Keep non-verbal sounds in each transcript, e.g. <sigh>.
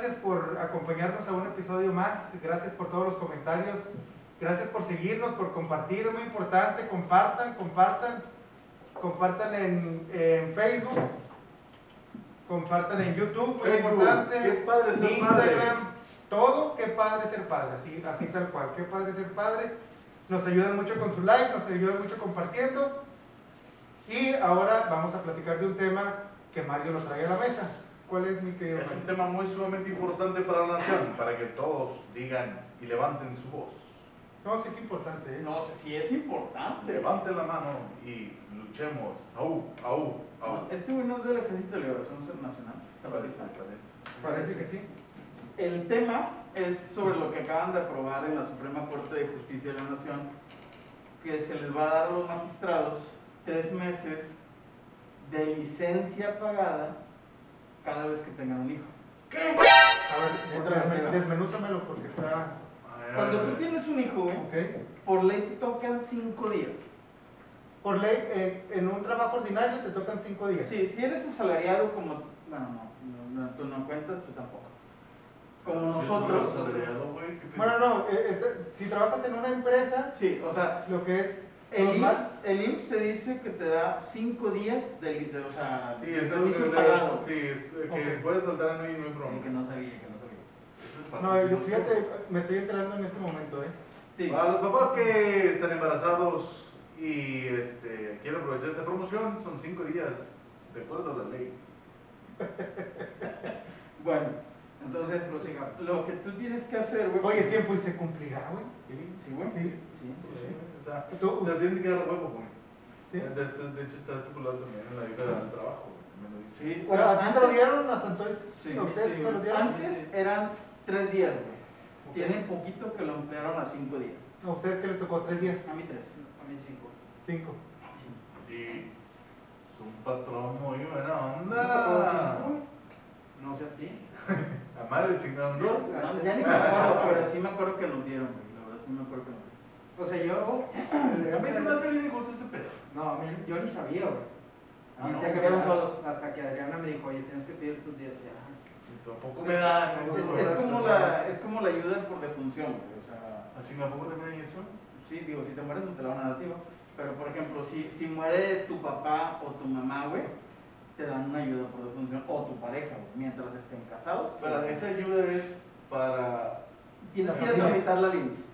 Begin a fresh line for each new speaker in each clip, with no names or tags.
gracias por acompañarnos a un episodio más. Gracias por todos los comentarios. Gracias por seguirnos, por compartir. Es muy importante. Compartan, compartan. Compartan en, en Facebook. Compartan en YouTube. Muy
Facebook.
importante.
Qué padre ser
Instagram. Todo. Qué padre ser padre. Así, así tal cual. Qué padre ser padre. Nos ayudan mucho con su like. Nos ayudan mucho compartiendo. Y ahora vamos a platicar de un tema que Mario nos trae a la mesa. ¿Cuál es mi querido
Es un tema muy sumamente importante para la nación, para que todos digan y levanten su voz.
No, sí es importante. ¿eh?
No, si es importante.
Levanten la mano y luchemos. Au, au, au.
Este güey no es del Ejército de Liberación Nacional. ¿te parece?
Parece que sí.
El tema es sobre lo que acaban de aprobar en la Suprema Corte de Justicia de la Nación, que se les va a dar a los magistrados tres meses de licencia pagada cada vez que tengan un hijo.
¿Qué?
A ver, desmenúzamelo porque está.
Cuando tú tienes un hijo, güey,
Ok.
por ley te tocan cinco días.
Por ley, en, en un trabajo ordinario te tocan cinco días.
Sí, si eres asalariado como, bueno, no, no, no, tú no cuentas, tú tampoco. Como nosotros.
Bueno, no, eh, este, si trabajas en una empresa,
Sí, o sea,
lo que es
el IMSS, el IMSS te dice que te da cinco días de, de- o sea,
Sí,
de
es
permiso pagado.
Sí, es que
Ok.
puedes saltar no hay, no hay problema.
que no sabía, que no sabía.
Eso es
No, yo, fíjate, me estoy enterando en este momento, ¿eh?
Sí.
Para los papás que están embarazados y este, quieren aprovechar esta promoción, son cinco días, de acuerdo a la ley. <laughs>
Bueno, entonces,
prosigamos.
lo que tú tienes que hacer, güey.
Oye, tiempo y se cumplirá, güey.
Sí, güey.
Sí.
O sea,
Tú-
te tienes que dar huevo, güey.
Sí.
De, de- de hecho, está estipulado también en la vida del trabajo. güey.
Sí,
Bueno,
bueno,
¿a ti te lo dieron a Santoy?
Sí,
¿A ustedes
sí,
lo dieron?
antes eran tres días, güey.
Ok.
Tiene poquito que lo ampliaron a cinco días.
¿A ustedes que les tocó? ¿Tres días?
A mí tres.
A mí cinco.
¿Cinco?
Sí, es un patrón muy buena
¿No te
onda.
cinco?
No sé a ti. <laughs>
A madre chingaron dos.
No, ya ni me <laughs> acuerdo, pero sí me acuerdo que nos dieron, güey. La verdad, sí me acuerdo que nos dieron.
O sea, yo.
A mí se me hace bien injusto ese pedo.
No, a mí, yo ni sabía, güey.
Ah,
Y
no, quedaron
quedaron
solos.
Hasta que Adriana me dijo, oye, tienes que pedir tus días ya.
Y tampoco me da.
Es-
Es,
es
es como la, es como la ayuda por defunción, güey. O sea,
¿A chinga poco también hay eso?
sí, digo, si te mueres no te la van a dar güey. Pero, por ejemplo, si, si muere tu papá o tu mamá, güey, te dan una ayuda por defunción. O tu pareja, güey, mientras estén casados.
Pero esa ayuda es para.
Tienes que ir a
familia.
tramitar la LIMS.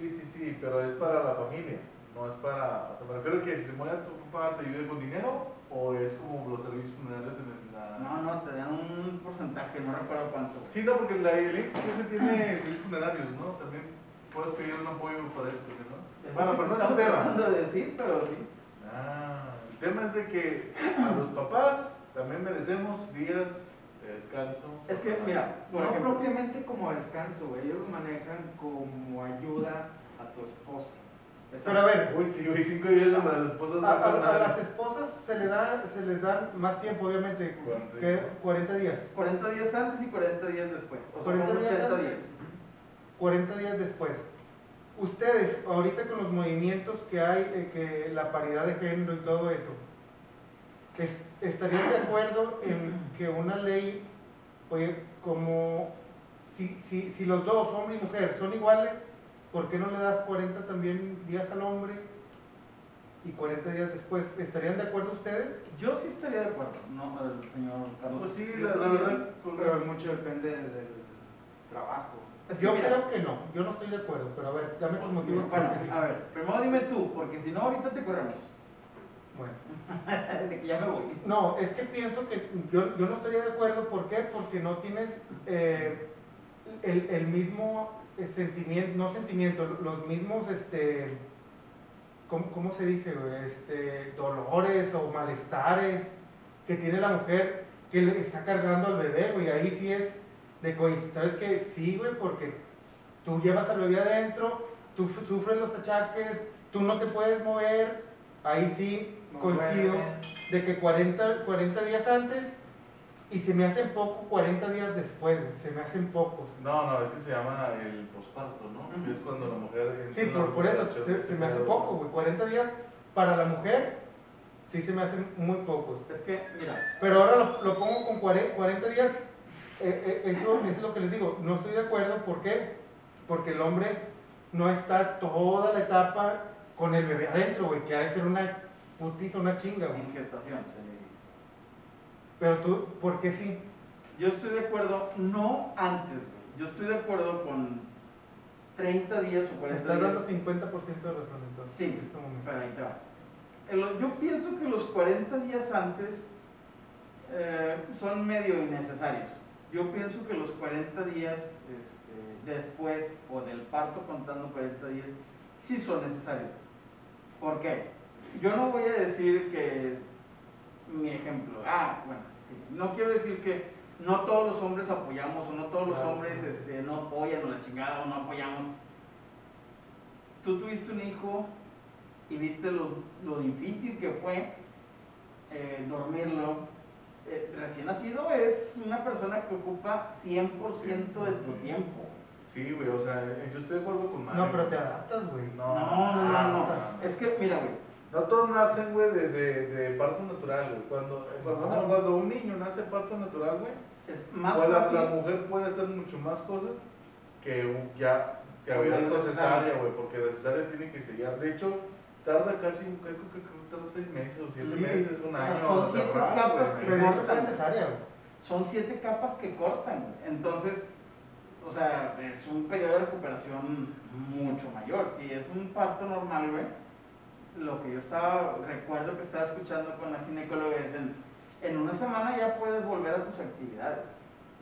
Sí, sí, sí, pero es para la familia. No es para. O sea, me refiero que si se muere tu papá, ¿te ayude con dinero? ¿O es como los servicios funerarios en el- la.?
No, no, te dan un porcentaje, no recuerdo cuánto.
Sí, no, porque la IELIX siempre tiene servicios funerarios, ¿no? También puedes pedir un apoyo para esto, ¿no? Bueno, pero no es un tema.
de decir, pero sí.
Ah, el tema es de que a los papás también merecemos días de descanso.
Es que, mira, por
no
ejemplo,
propiamente como descanso, güey. Ellos lo manejan como ayuda a tu esposa.
Pero a ver,
Uy, sí, güey, cinco días para las esposas
a,
no
a- a las esposas se, le da, se les dan más tiempo, obviamente,
40
que 40 días.
40 días antes y 40 días después. O sea,
40
son
días
80
antes.
días.
40 días después. Ustedes, ahorita con los movimientos que hay, eh, que la paridad de género y todo eso, es- ¿estarían de acuerdo en que una ley, oye, como si, si, si los dos, hombre y mujer, son iguales, ¿por qué no le das 40 también días al hombre y 40 días después? ¿Estarían de acuerdo ustedes?
Yo sí estaría de acuerdo, ¿no? El señor Carlos.
Pues sí, la, la verdad.
Pero mucho depende del trabajo.
Es que
Yo
mira,
creo que no, yo no estoy de acuerdo, pero a ver, dame tus motivos.
Bueno,
porque sí.
a ver, primero dime tú, porque si no, ahorita te corremos.
Bueno. <laughs>
De que ya me voy.
No, es que pienso que yo, yo no estaría de acuerdo, ¿por qué? Porque no tienes eh, el, el mismo eh, sentimiento, no sentimiento, los mismos, este, ¿cómo, cómo se dice? Este, dolores o malestares que tiene la mujer que le está cargando al bebé, güey, ahí sí es de coincidir, ¿sabes qué? Sí, güey, porque tú llevas al bebé adentro, tú sufres los achaques, tú no te puedes mover, ahí sí coincido de que 40, 40 días antes Y se me hacen poco 40 días después, se me hacen pocos.
No, no, es que se llama el posparto, ¿no? Que es cuando la mujer...
Sí,
la
por, por eso se, me hace poco, güey. 40 días para la mujer, sí se me hacen muy pocos.
Es que, mira,
Pero ahora lo, lo pongo con 40, 40 días. eh, eh, eso, eso es lo que les digo. No estoy de acuerdo. ¿Por qué? Porque el hombre no está toda la etapa con el bebé adentro, güey. Que ha de ser una putiza, una chinga, güey.
en gestación se le dice.
Pero tú, ¿por qué sí?
Yo estoy de acuerdo, no antes, güey. Yo estoy de acuerdo con 30 días o
Me
40
estás
días.
dando 50% de razón entonces.
Sí.
en este momento.
Pero ahí te va. El- Yo pienso que los 40 días antes eh, son medio innecesarios. Yo pienso que los 40 días este, después o del parto contando 40 días sí son necesarios. ¿Por qué? Yo no voy a decir que mi ejemplo, ah, bueno, sí, no quiero decir que no todos los hombres apoyamos o no todos los hombres este, no apoyan o la chingada o no apoyamos. Tú tuviste un hijo y viste lo, lo difícil que fue eh, dormirlo. Eh, recién nacido es una persona que ocupa 100% de tu tiempo.
Sí, güey, o sea, yo estoy de acuerdo con Mario.
No, pero te adaptas, güey.
No,
No, no, no, no.
no.
Es que, mira, güey,
No todos nacen, güey, de, de, de parto natural, güey. Cuando, cuando,
No.
cuando un niño nace parto natural, güey, pues la, la mujer puede hacer mucho más cosas que ya que haber cesárea, güey, porque la cesárea tiene que sellar. De hecho, tarda casi, creo que, tarda seis meses o siete
Sí.
meses, un
O sea,
año.
son siete
cerrar,
capas que cortan. Son siete capas que cortan. Entonces, o sea, es un periodo de recuperación mucho mayor. Si es un parto normal, güey, lo que yo estaba, recuerdo que estaba escuchando con la ginecóloga es en, en una semana ya puedes volver a tus actividades.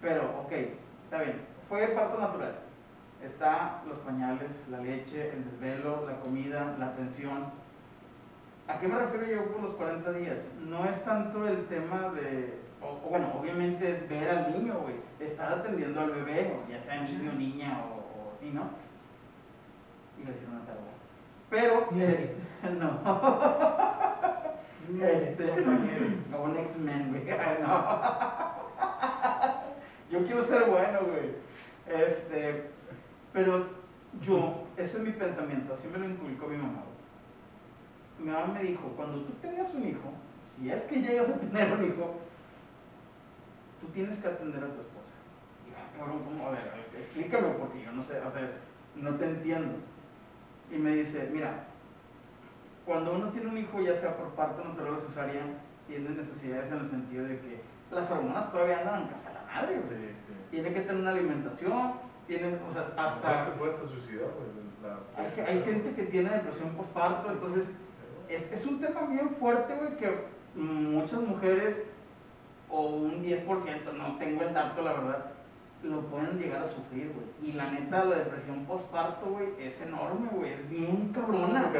Pero, ok, está bien, fue parto natural. Está los pañales, la leche, el desvelo, la comida, la atención. ¿A qué me refiero yo con los 40 días? No es tanto el tema de, o, o bueno, obviamente es ver al niño, güey, estar atendiendo al bebé, o ya sea niño, niña o, o así, ¿no? A decir una tarde. Pero, eh, <laughs> no, este, o un X-Men, güey, <laughs> no. <laughs> Yo quiero ser bueno, güey. Este, pero yo, ese es mi pensamiento, así me lo inculcó mi mamá. Mi mamá me dijo, cuando tú tengas un hijo, si es que llegas a tener un hijo, tú tienes que atender a tu esposa. Y yo, "Ah, cabrón, ¿cómo? A ver, a ver, explícame, porque yo no sé, a ver, no te entiendo. Y me dice, mira, cuando uno tiene un hijo, ya sea por parto natural o cesárea, tiene necesidades en el sentido de que las hormonas todavía andan en casa de la madre, güey.
Sí, sí.
Tiene que tener una alimentación, tiene, o sea,
Hasta se puede hasta suicidar, la-
Hay, hay gente que tiene depresión postparto, entonces es, es un tema bien fuerte, güey, que muchas mujeres, o un 10%, no tengo el dato, la verdad, lo pueden llegar a sufrir, güey. Y la neta, la depresión postparto, güey, es enorme, güey, es bien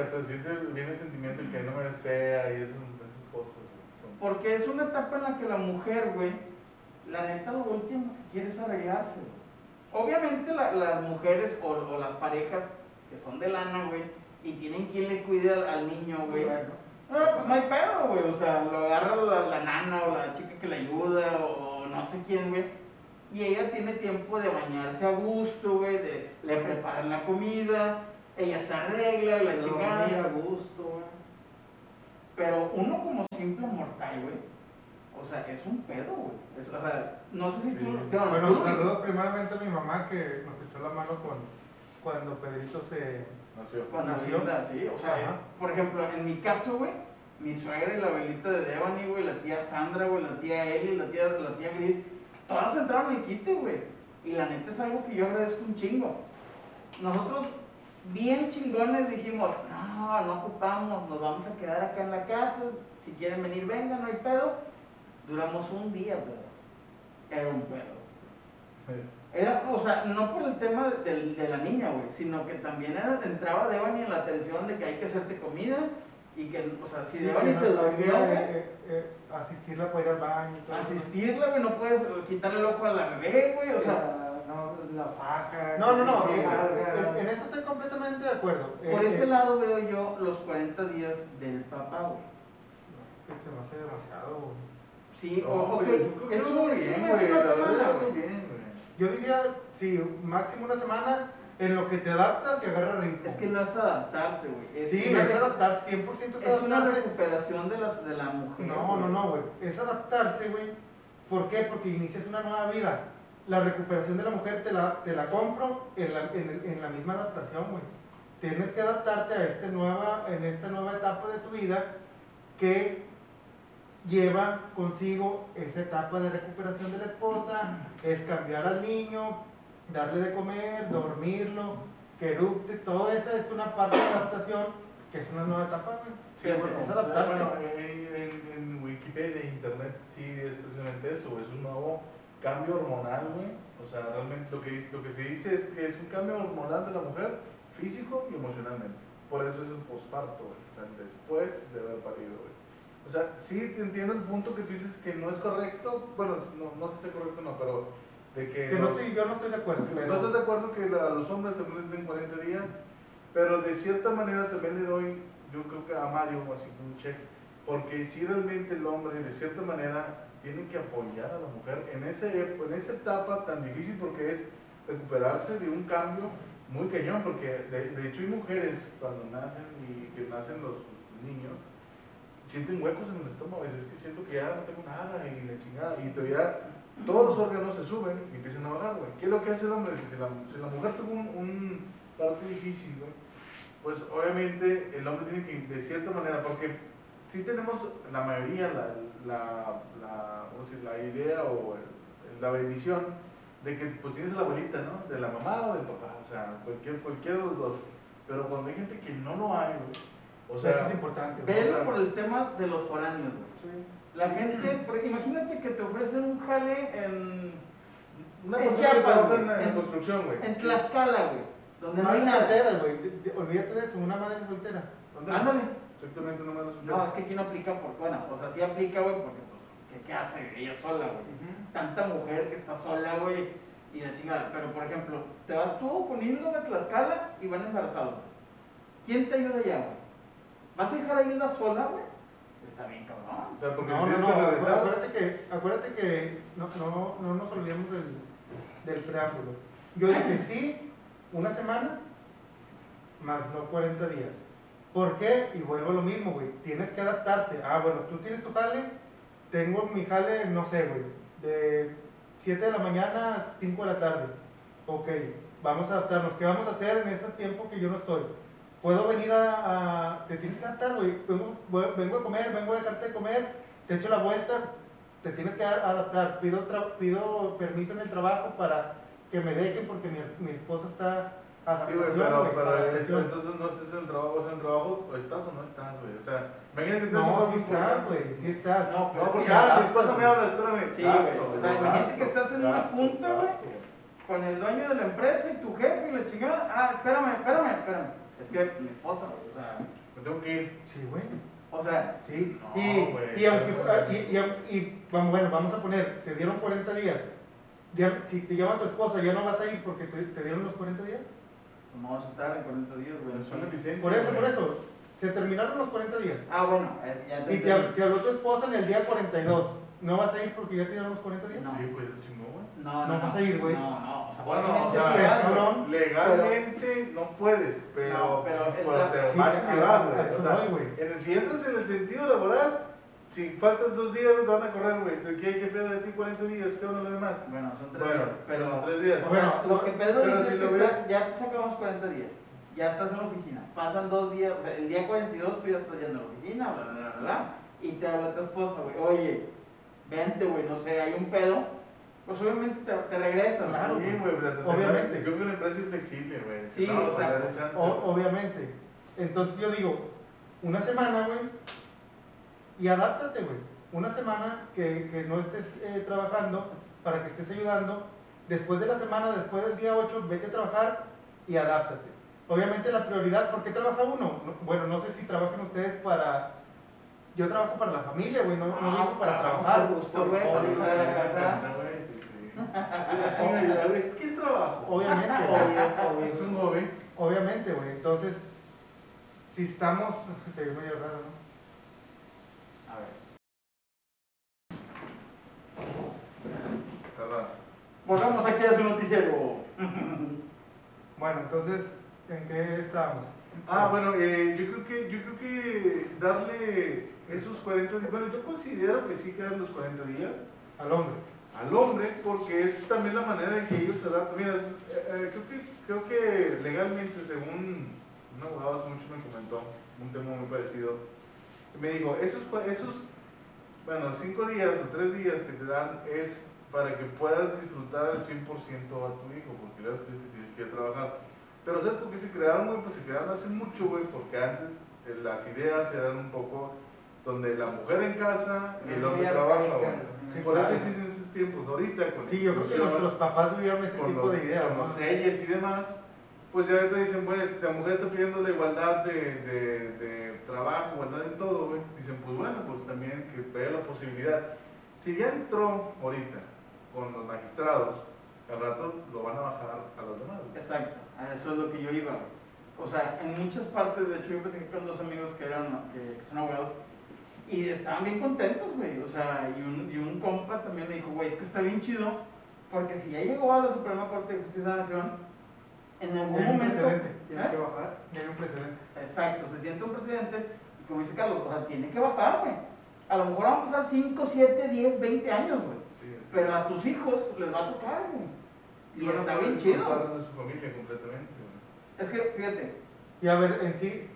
Porque hasta siente, viene el sentimiento de que no eres fea y esas, esas cosas, güey.
Porque es una etapa en la que la mujer, güey, la neta lo último que quiere es arreglarse, güey. Obviamente la- las mujeres o, o las parejas que son de lana, güey, y tienen quien le cuide al, al niño, güey. No, no hay pedo, güey, o sea, lo agarra la, la nana o la chica que le ayuda o no sé quién, güey. Y ella tiene tiempo de bañarse a gusto, güey, de, le preparan la comida, ella se arregla, la chingada.
A gusto, güey.
Pero uno como simple mortal, güey, o sea, es un pedo, güey. Es- O sea, no sé si tú...
Sí.
bueno,
Bueno,
tú-
saludo primeramente a mi mamá que nos echó la mano con, cuando Pedrito se...
Nació.
Cuando
nació.
Linda, sí, o sea,
Ajá.
por ejemplo, en mi caso, güey, mi suegra y la abuelita de Devani, güey, la tía Sandra, güey, la tía Eli, la tía, la tía Gris, todas entraron al quite, güey. Y la neta es algo que yo agradezco un chingo. Nosotros, bien chingones, dijimos, no, no ocupamos, nos vamos a quedar acá en la casa, si quieren venir, vengan, no hay pedo. Duramos un día, pero era un pedo. Era, o sea, no por el tema de, de- de la niña, güey, sino que también era, entraba Devani en la atención de que hay que hacerte comida y que, o sea, si
Sí,
Devani
que
se
no
durmió, güey,
eh, eh, asistirla para ir al baño y todo
asistirla, güey, no puedes quitarle el ojo a la bebé, güey, o sea,
no, la faja.
No, no, no,
que
eh,
se
en, en eso estoy completamente de acuerdo.
por
Eh,
ese
eh,
lado veo yo los 40 días del papá, güey.
se me hace demasiado, güey.
Sí,
No,
o, ok, es
muy bien, güey. yo
diría, sí, máximo una semana en lo que te adaptas y agarras ritmo.
Es que no es adaptarse, güey.
Sí, es adaptarse, 100% es
Es una
adaptarse.
recuperación de, las, de la mujer.
No, no,
güey.
no, güey. Es adaptarse, güey. ¿Por qué? Porque inicias una nueva vida. La recuperación de la mujer te la, te la compro en la, en, en la misma adaptación, güey. Tienes que adaptarte a este nueva, en esta nueva etapa de tu vida que lleva consigo esa etapa de recuperación de la esposa, es cambiar al niño, darle de comer, dormirlo, que erupte, todo eso es una parte de adaptación que es una nueva etapa, güey.
Sí, bueno,
es adaptarse.
bueno, en, en- en Wikipedia e Internet sí es precisamente eso, es un nuevo cambio hormonal, güey. O sea, realmente lo que, lo que se dice es que es un cambio hormonal de la mujer, físico y emocionalmente. Por eso es el posparto, güey. O sea, después de haber parido, güey. O sea, sí te entiendo el punto que tú dices que no es correcto, bueno, no, no sé si es correcto o no, pero de que...
Que no
los-
estoy, yo no estoy de acuerdo.
¿No
pero-
estás de acuerdo que la- los hombres también les den 40 días? Pero de cierta manera también le doy, yo creo que a Mario, así como un check, porque si realmente el hombre de cierta manera tiene que apoyar a la mujer en, ese, en esa etapa tan difícil porque es recuperarse de un cambio muy cañón, porque de, hecho hay mujeres cuando nacen y que nacen los niños, sienten huecos en el estómago, es que siento que ya no tengo nada y la chingada, y todavía todos los órganos se suben y empiezan a bajar, güey. ¿Qué es lo que hace el hombre? Si la, mujer tuvo un, un parte difícil, pues obviamente el hombre tiene que, de cierta manera, porque sí tenemos la mayoría, la, la, la, idea o el- la bendición de que pues tienes a la abuelita, ¿no? De la mamá o del papá, o sea, cualquier, cualquiera de los dos. Pero cuando hay gente que no lo hay, güey, o sea,
eso es importante. güey.
Velo
O sea-
por el tema de los foráneos, güey. La gente, porque imagínate que te ofrecen un jale en,
una
en Chiapas,
en, construcción, güey.
en Tlaxcala, güey, donde no hay
Madre
nada.
soltera, güey. Olvídate de eso, una madre soltera.
Ándale.
Exactamente, no me lo
No, es que aquí no aplica por, bueno, o sea, sí aplica, güey, porque, pues, ¿qué, qué hace ella sola, güey? Tanta mujer que está sola, güey, y la chingada. Pero, por ejemplo, te vas tú con Hilda a Tlaxcala y van embarazados. ¿Quién te ayuda allá, güey? ¿Vas a dejar a Hilda sola, güey? Está bien, cabrón.
O sea, porque
No, no, no, acuérdate que, acuérdate que no, no, no nos olvidemos del, del preámbulo. Yo dije sí, una semana, más no 40 días. ¿Por qué? Y vuelvo a lo mismo, güey. Tienes que adaptarte. Ah, bueno, tú tienes tu jale, tengo mi jale, no sé, güey, de 7 de la mañana a 5 de la tarde. Ok, vamos a adaptarnos. ¿Qué vamos a hacer en ese tiempo que yo no estoy? Puedo venir a... te tienes que adaptar, güey. Vengo, a comer, vengo a dejarte de comer, te echo la vuelta, te tienes que adaptar. Pido, permiso en el trabajo para que me dejen porque mi, esposa está
Sí, güey, pero, entonces no estés en trabajo, o sea, en el trabajo, o estás o no estás, güey. O sea, imagínate que
No, sí estás, güey, sí estás.
No, pero
No, porque
que
ah, esposa me habla, espérame.
Sí, güey, o sea, imagínate que estás en una junta, güey. Con el dueño de la empresa y tu jefe y la chingada. Ah, espérame, espérame, espérame. Es que mi esposa, güey, o sea,
Me tengo que ir.
Sí, güey.
o sea,
Sí,
No,
y,
güey,
y, aunque, ah, y, y- y vamos, bueno, vamos a poner, te dieron 40 días. Ya, si te llama tu esposa, ya no vas a ir porque te, te dieron los 40 días.
No vamos a estar en 40 días, güey.
Es una licencia.
Por eso,
güey.
por eso, se terminaron los 40 días.
Ah, bueno, eh, ya te
Y te, habló tu esposa en el día 42. ¿No vas a ir porque ya te dieron los 40 días?
No.
Sí, pues es chingón, güey.
No,
No
no,
vas a ir, güey.
No, no, o sea,
Bueno, o sea,
es
vas,
cabrón.
Legalmente no puedes, pero,
No, pero
pues,
el
por
tra-
te
sí,
marchas
a-
y
a-
vas,
a
güey.
eso
O sea,
voy, güey.
en el, si entras en el sentido laboral, si faltas dos días, te van a correr, güey. ¿De qué, qué pedo de ti 40 días? ¿Qué onda lo demás?
Bueno, son tres
Bueno,
días, pero...
tres días.
O
Bueno,
sea, lo que Pedro dice
si
es que
ves-
está- ya te sacamos 40 días, ya estás en la oficina, pasan dos días, o sea, el día 42 tú ya estás yendo a la oficina, bla, bla, bla, bla, y te habla tu esposa, güey, oye, vente, güey, no sé, hay un pedo, pues obviamente te, te regresas,
Claro,
Sí, güey,
Obviamente.
te- Creo que una empresa es flexible, güey.
Sí,
no,
o sea,
chance,
O- obviamente. Entonces yo digo, una semana, güey, y adáptate, güey. Una semana que, que no estés eh, trabajando para que estés ayudando. Después de la semana, después del día 8, vete a trabajar y adáptate. Obviamente la prioridad, ¿por qué trabaja uno? No- Bueno, no sé si trabajan ustedes para... Yo trabajo para la familia, güey, no, no
Ah,
para
trabajo
trabajar.
por gusto, güey, para la casa.
¿Qué es trabajo?
Obviamente,
Obvio, es un hobby.
obviamente, güey. Entonces, si estamos... <laughs> Se ve medio raro, ¿no?
A ver. Volvamos aquí a su noticiero. <laughs>
Bueno, entonces, ¿en qué estábamos?
Ah, bueno, eh, yo creo que yo creo que darle esos 40 días, bueno, yo considero que sí quedan los 40 días
Al hombre.
al hombre porque es también la manera en que ellos se adaptan. Mira, eh, eh, creo que creo que legalmente según un abogado hace mucho me comentó un tema muy parecido. Me dijo, esos esos bueno, cinco días o tres días que te dan es para que puedas disfrutar al 100% a tu hijo, porque luego tienes que ir a trabajar. Pero ¿sabes por qué se crearon, güey? Pues se crearon hace mucho, güey, porque antes eh, las ideas eran un poco donde la mujer en casa y el hombre trabaja, güey.
Sí,
Por eso existen esos tiempos. Ahorita con
Sí, yo creo que nuestros papás vivieron ese
con
tipo
los,
de ideas,
con
¿no?
los y demás, pues ya te dicen, pues, si la mujer está pidiendo la igualdad de, de, de trabajo, igualdad en todo, güey. Dicen, pues bueno, pues también que vea la posibilidad. Si ya entró ahorita con los magistrados, al rato lo van a bajar a los demás.
Exacto, a eso es lo que yo iba. güey. O sea, en muchas partes, de hecho, yo platiqué con dos amigos que eran, que, son abogados, y estaban bien contentos, güey. O sea, y un, y un compa también me dijo, güey, es que está bien chido, porque si ya llegó a la Suprema Corte de Justicia de la Nación, en algún
Hay un
momento.
precedente.
Tiene
¿Eh?
que bajar.
Hay un precedente.
Exacto, se siente un presidente, y como dice Carlos, o sea, tiene que bajar, güey. A lo mejor van a pasar 5, 7, 10, 20 años, güey. Pero a tus hijos les va a tocar, güey. Y está bien chido.
disfrutar de su familia completamente. güey.
Es que, fíjate,
Y a ver, en sí,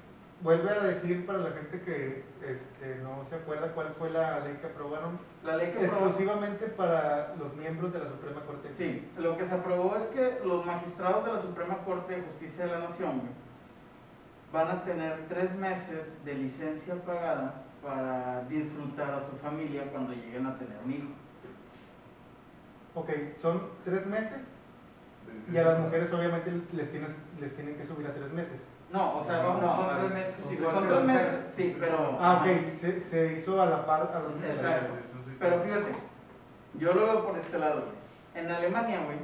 vuelve a decir para la gente que este, no se acuerda cuál fue la ley que aprobaron,
la ley que aprobó-
exclusivamente para los miembros de la Suprema Corte.
Sí, lo que se aprobó es que los magistrados de la Suprema Corte de Justicia de la Nación van a tener tres meses de licencia pagada para disfrutar a su familia cuando lleguen a tener un hijo.
Ok, son tres meses y a las mujeres obviamente les, tienes, les tienen que subir a tres meses.
No, o sea,
No,
no,
son tres meses igual
son tres meses, sí, pero...
Ah, ok, se, se hizo a la par a las mujeres.
Exacto. Pero fíjate, yo lo veo por este lado. En Alemania, güey,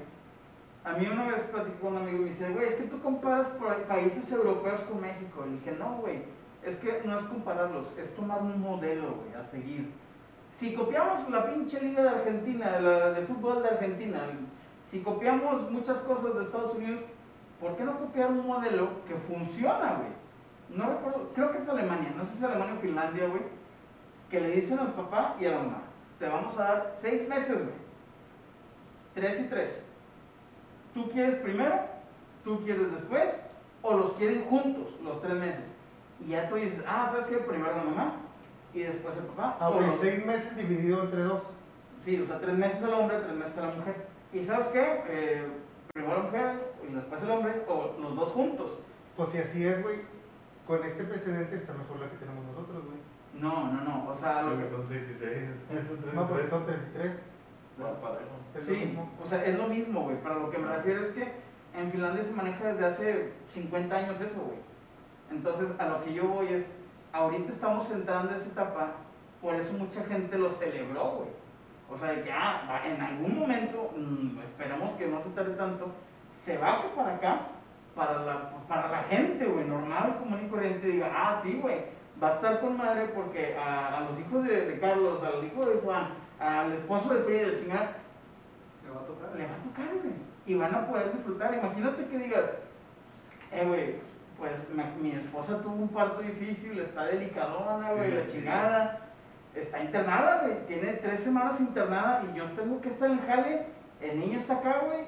a mí una vez platicé con un amigo y me dice, güey, es que tú comparas por países europeos con México. Le dije, no, güey, es que no es compararlos, es tomar un modelo, güey, a seguir. Si copiamos la pinche liga de Argentina, la de fútbol de Argentina, si copiamos muchas cosas de Estados Unidos, ¿por qué no copiar un modelo que funciona, güey? No recuerdo, creo que es Alemania, no sé si es Alemania o Finlandia, güey, que le dicen al papá y a la mamá, te vamos a dar seis meses, güey. Tres y tres. Tú quieres primero, tú quieres después, o los quieren juntos, los tres meses. Y ya tú dices, ah, ¿sabes qué? Primero la mamá y después el papá.
Ah, seis meses dividido entre dos.
Sí, o sea, tres meses al hombre, tres meses a la mujer. ¿Y sabes qué? Eh, primero la mujer y después el hombre, o los dos juntos.
Pues si así es, güey, con este precedente está mejor la que tenemos nosotros, güey.
No, no, no. O sea, lo
Creo
que
son 6 y 6. Son 3
No, porque son tres y tres. Es lo
Sí,
mismo.
o sea, es lo mismo, güey. Para lo que me refiero es que en Finlandia se maneja desde hace 50 años eso, güey. Entonces, a lo que yo voy es, ahorita estamos entrando a esa etapa, por eso mucha gente lo celebró, güey. O sea, de que, ah, en algún momento, mm, esperamos que no se tarde tanto, se baje para acá, para la, pues, para la gente, güey, normal, común y corriente, diga, ah, sí, güey, va a estar con madre porque a, a los hijos de, de Carlos, al hijo de Juan, al esposo de Frida, de chingar,
Le va a tocar.
le va a tocar, güey. Y van a poder disfrutar. Imagínate que digas, eh, güey, pues mi, mi esposa tuvo un parto difícil, está delicadona, güey,
Sí,
la
sí.
chingada. Está internada, güey. Tiene tres semanas internada y yo tengo que estar en jale. El niño está acá, güey.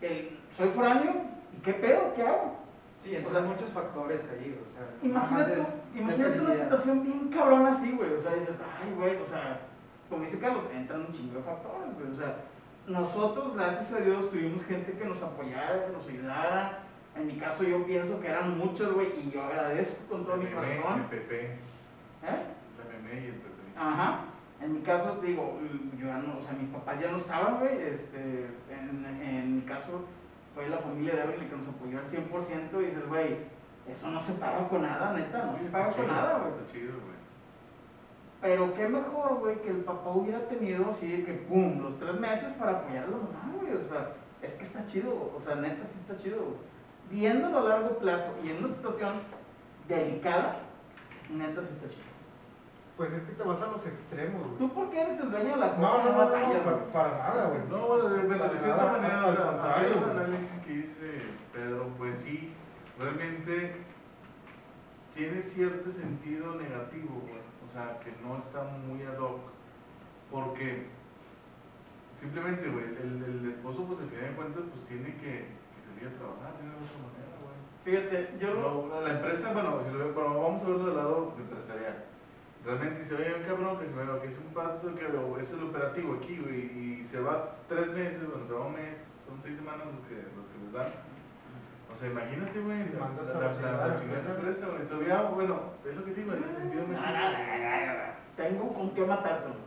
el- Soy foráneo. ¿Y qué pedo? ¿Qué hago?
Sí, entonces hay muchos factores ahí, o sea.
Imagínate,
es
imagínate una situación bien cabrona así, güey. O sea, dices, ay, güey, o sea, como dice Carlos, entran un chingo de factores, güey. O sea, nosotros, gracias a Dios, tuvimos gente que nos apoyara, que nos ayudara. En mi caso, yo pienso que eran muchos, güey, y yo agradezco con todo mi
El
corazón.
PP,
¿Eh?
la meme y el PP.
Ajá. En mi caso, digo, mm, yo ya no, o sea, mis papás ya no estaban, güey. Este, en, en mi caso, fue la familia de Evelyn que nos apoyó al 100% y dices, güey, eso no se paga con nada, neta, no se paga con nada, güey.
Está chido, güey.
Pero qué mejor, güey, que el papá hubiera tenido así que, pum, los tres meses para apoyar a la mamá, güey. O sea, es que está chido, o sea, neta sí está chido, güey. Viéndolo a largo plazo y en una situación delicada, neta sí está chido.
Pues es que te vas a los extremos, güey.
¿Tú por qué eres el dueño de la
No, no, no, no, para, para nada, güey.
No, bueno, de, de- cierta
nada,
manera,
al
o sea,
contrario,
el análisis que dice Pedro, pues sí, realmente tiene cierto sentido negativo, güey. O sea, que no está muy ad hoc. Porque simplemente, güey, el, el esposo, pues al final de cuentas, pues tiene que, de otra manera, güey.
Fíjate, yo.
No, la empresa, bueno, si lo bueno, vamos a verlo del lado empresarial. Realmente dice, oye, un cabrón que se me va, que es un parto, que o es el operativo aquí, güey, y se va tres meses, bueno, se va un mes, son seis semanas lo que, lo que les dan. O sea, imagínate, güey, la, la, la,
chingada empresa.
güey. Todavía, bueno, es lo que digo, en el sentido
Tengo con qué matárselo.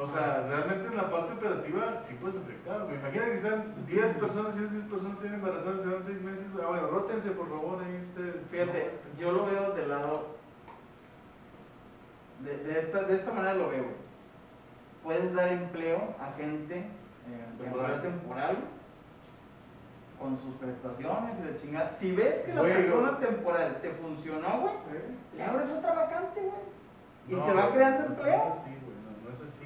O sea, realmente en la parte operativa sí puedes afectar, güey. Imagínate que sean 10 personas, si esas 10 personas tienen embarazadas, se van 6 meses. Ah, bueno, rótense, por favor, ahí ustedes.
Fíjate, yo lo veo del lado. De, de esta, de esta manera lo veo. Puedes dar empleo a gente, eh,
Temporal.
temporal, con sus prestaciones y la chingada. Si ves que la
Güey,
persona temporal te funcionó, güey, le abres otra vacante, güey. Y
No,
se va
güey,
creando empleo.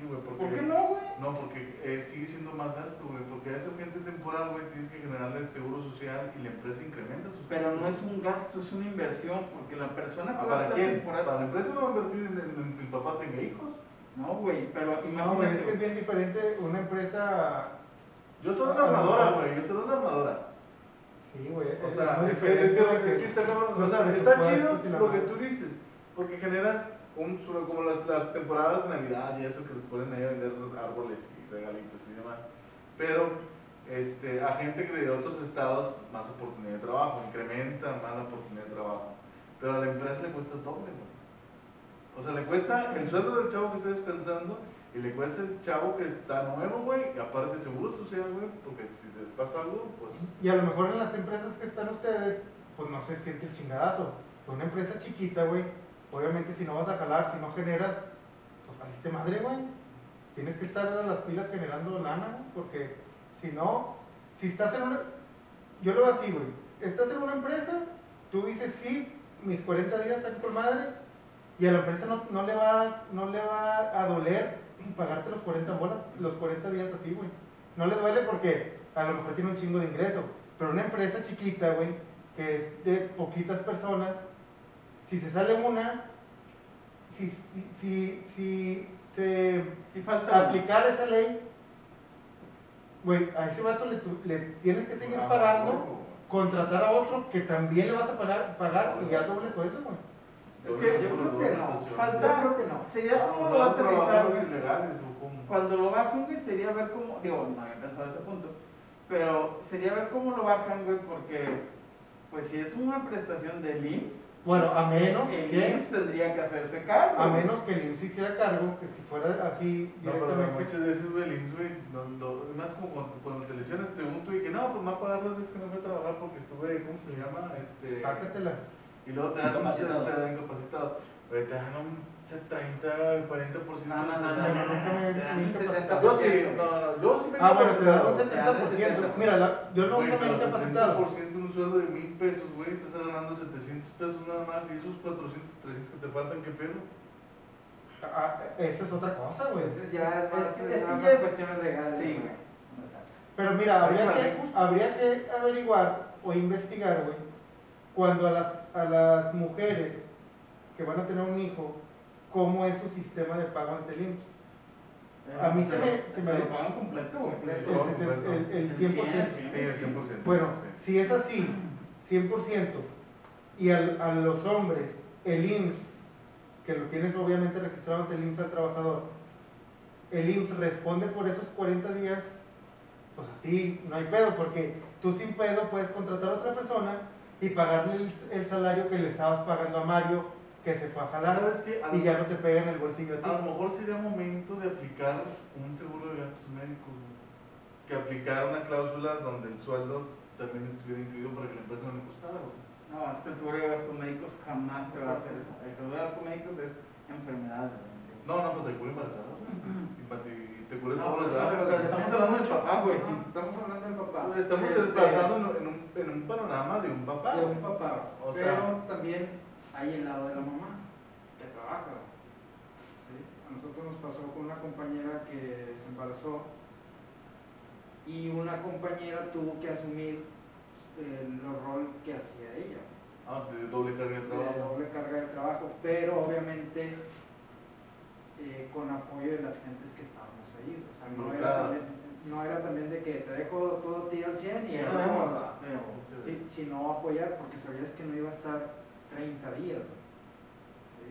Güey. Porque,
¿Por qué no, güey?
No, porque eh, sigue siendo más gasto, güey. Porque a esa gente temporal, güey, tienes que generarle seguro social y la empresa incrementa sus
Pero no es un gasto, es una inversión, porque la persona que
Ah, ¿Para quién?
temporal.
Para la empresa no va a invertir en, en- en que el papá tenga hijos.
No, güey, pero
No, güey, es
imagínate.
que es bien diferente una empresa.
Yo estoy en una armadora, güey. Yo estoy en una armadora.
Sí, güey.
O
es
sea, es que, es
diferente
que,
de
es que está chido lo que tú dices. Porque generas un, como las, las temporadas de Navidad y eso que les ponen ahí a vender los árboles y regalitos y demás. Pero este, a gente de otros estados, más oportunidad de trabajo, incrementa más la oportunidad de trabajo. Pero a la empresa le cuesta el doble, güey. O sea, le cuesta el sueldo del chavo que está descansando y le cuesta el chavo que está nuevo, güey. Y aparte seguro social, güey, porque si te pasa algo, pues...
Y a lo mejor en las empresas que están ustedes, pues no se siente el chingadazo. Una empresa chiquita, güey, obviamente si no vas a jalar, si no generas, pues valiste madre, güey. Tienes que estar a las pilas generando lana, güey, porque si no, si estás en una... Yo lo así, güey. Estás en una empresa, tú dices, sí, mis 40 días están por madre, y a la empresa no, no le, va, no le va a doler pagarte los 40 bolas, los 40 días a ti, güey. No le duele porque a lo mejor tiene un chingo de ingreso. Pero una empresa chiquita, güey, que es de poquitas personas, si se sale una, si, si, si, si se
Si falta.
aplicar esa ley, güey, a ese vato le, tienes que seguir
Ah,
pagando, contratar a otro que también le vas a pagar, pagar y ya doble sueldo, güey.
Es que yo creo que no, falta-
Yo creo que no.
Sería
Ah,
como lo vas a aterrizar. Cuando lo bajen, güey, sería ver cómo. Digo, no había pensado ese punto. Pero sería ver cómo lo bajan, güey, porque. Pues si es una prestación del IMSS.
Bueno, a menos
el
que,
IMSS tendría que hacerse cargo.
a menos que el IMSS hiciera cargo, que si fuera así
No, pero muchas veces, güey, el IMSS, güey, no, no- más como cuando, cuando te lesionas, te pregunto y que no, pues me va a pagar los días que no fui a trabajar porque estuve, ¿cómo se llama? Este,
Sácatelas.
y luego te dan
Incapacitado.
te dan incapacitado. Te dan un 30, 40%.
No, no, no, no, no.
Yo sí,
70%.
no, no, yo sí me
Ah, bueno, te dan un
incapacitado.
70%. Mira, yo nunca me he
pero
incapacitado.
70% de un sueldo de mil pesos, güey, te estás ganando 700 pesos nada más y esos 400, 300 que te faltan, ¿qué pedo?
Ah, esa es otra cosa, güey.
Entonces ya es
Es que- es que ya es-
cuestiones legales.
Sí,
güey.
Pero mira, habría que, habría que averiguar o investigar, güey, cuando a las, a las mujeres que van a tener un hijo, cómo es su sistema de pago ante el IMSS. A mí se me- se me-
lo pagan completo.
El, el- el
El
100%.
cien.
Sí, el 100%.
Bueno,
sí.
si es así, 100%, y al- a los hombres, el IMSS, que lo tienes obviamente registrado ante el IMSS al trabajador, el IMSS responde por esos 40 días, pues así, no hay pedo, porque tú sin pedo puedes contratar a otra persona y pagarle el, el salario que le estabas pagando a Mario, que se fue a jalar,
¿Sabes qué? A
y ya no te pega en el bolsillo a ti.
A lo mejor sería momento de aplicar un seguro de gastos médicos, güey. que aplicar una cláusula donde el sueldo también estuviera incluido para que la empresa no le costara. güey.
No, es que el seguro de gastos médicos jamás te va a hacer eso. El seguro de gastos médicos es enfermedades, güey. sí.
No, no, pues te cubre embarazada. Y te cubre
No,
todos los
pero
gastos.
pero estamos hablando del papá, güey.
Estamos hablando del papá.
Estamos
Este,
desplazando en, en un, en un panorama de un papá.
de un papá.
O
pero
sea-
también hay el lado de la mamá que trabaja.
Sí.
A nosotros nos pasó con una compañera que se embarazó y una compañera tuvo que asumir el rol que hacía ella,
Ah, de doble carga de
de
trabajo.
doble carga de trabajo, pero obviamente eh, con apoyo de las gentes que estábamos ahí. O sea, no era, también, no era también de que te dejo todo a ti al 100 y a-
Ah,
Sí, sino apoyar porque sabías que no iba a estar 30 días. ¿no? ¿Sí?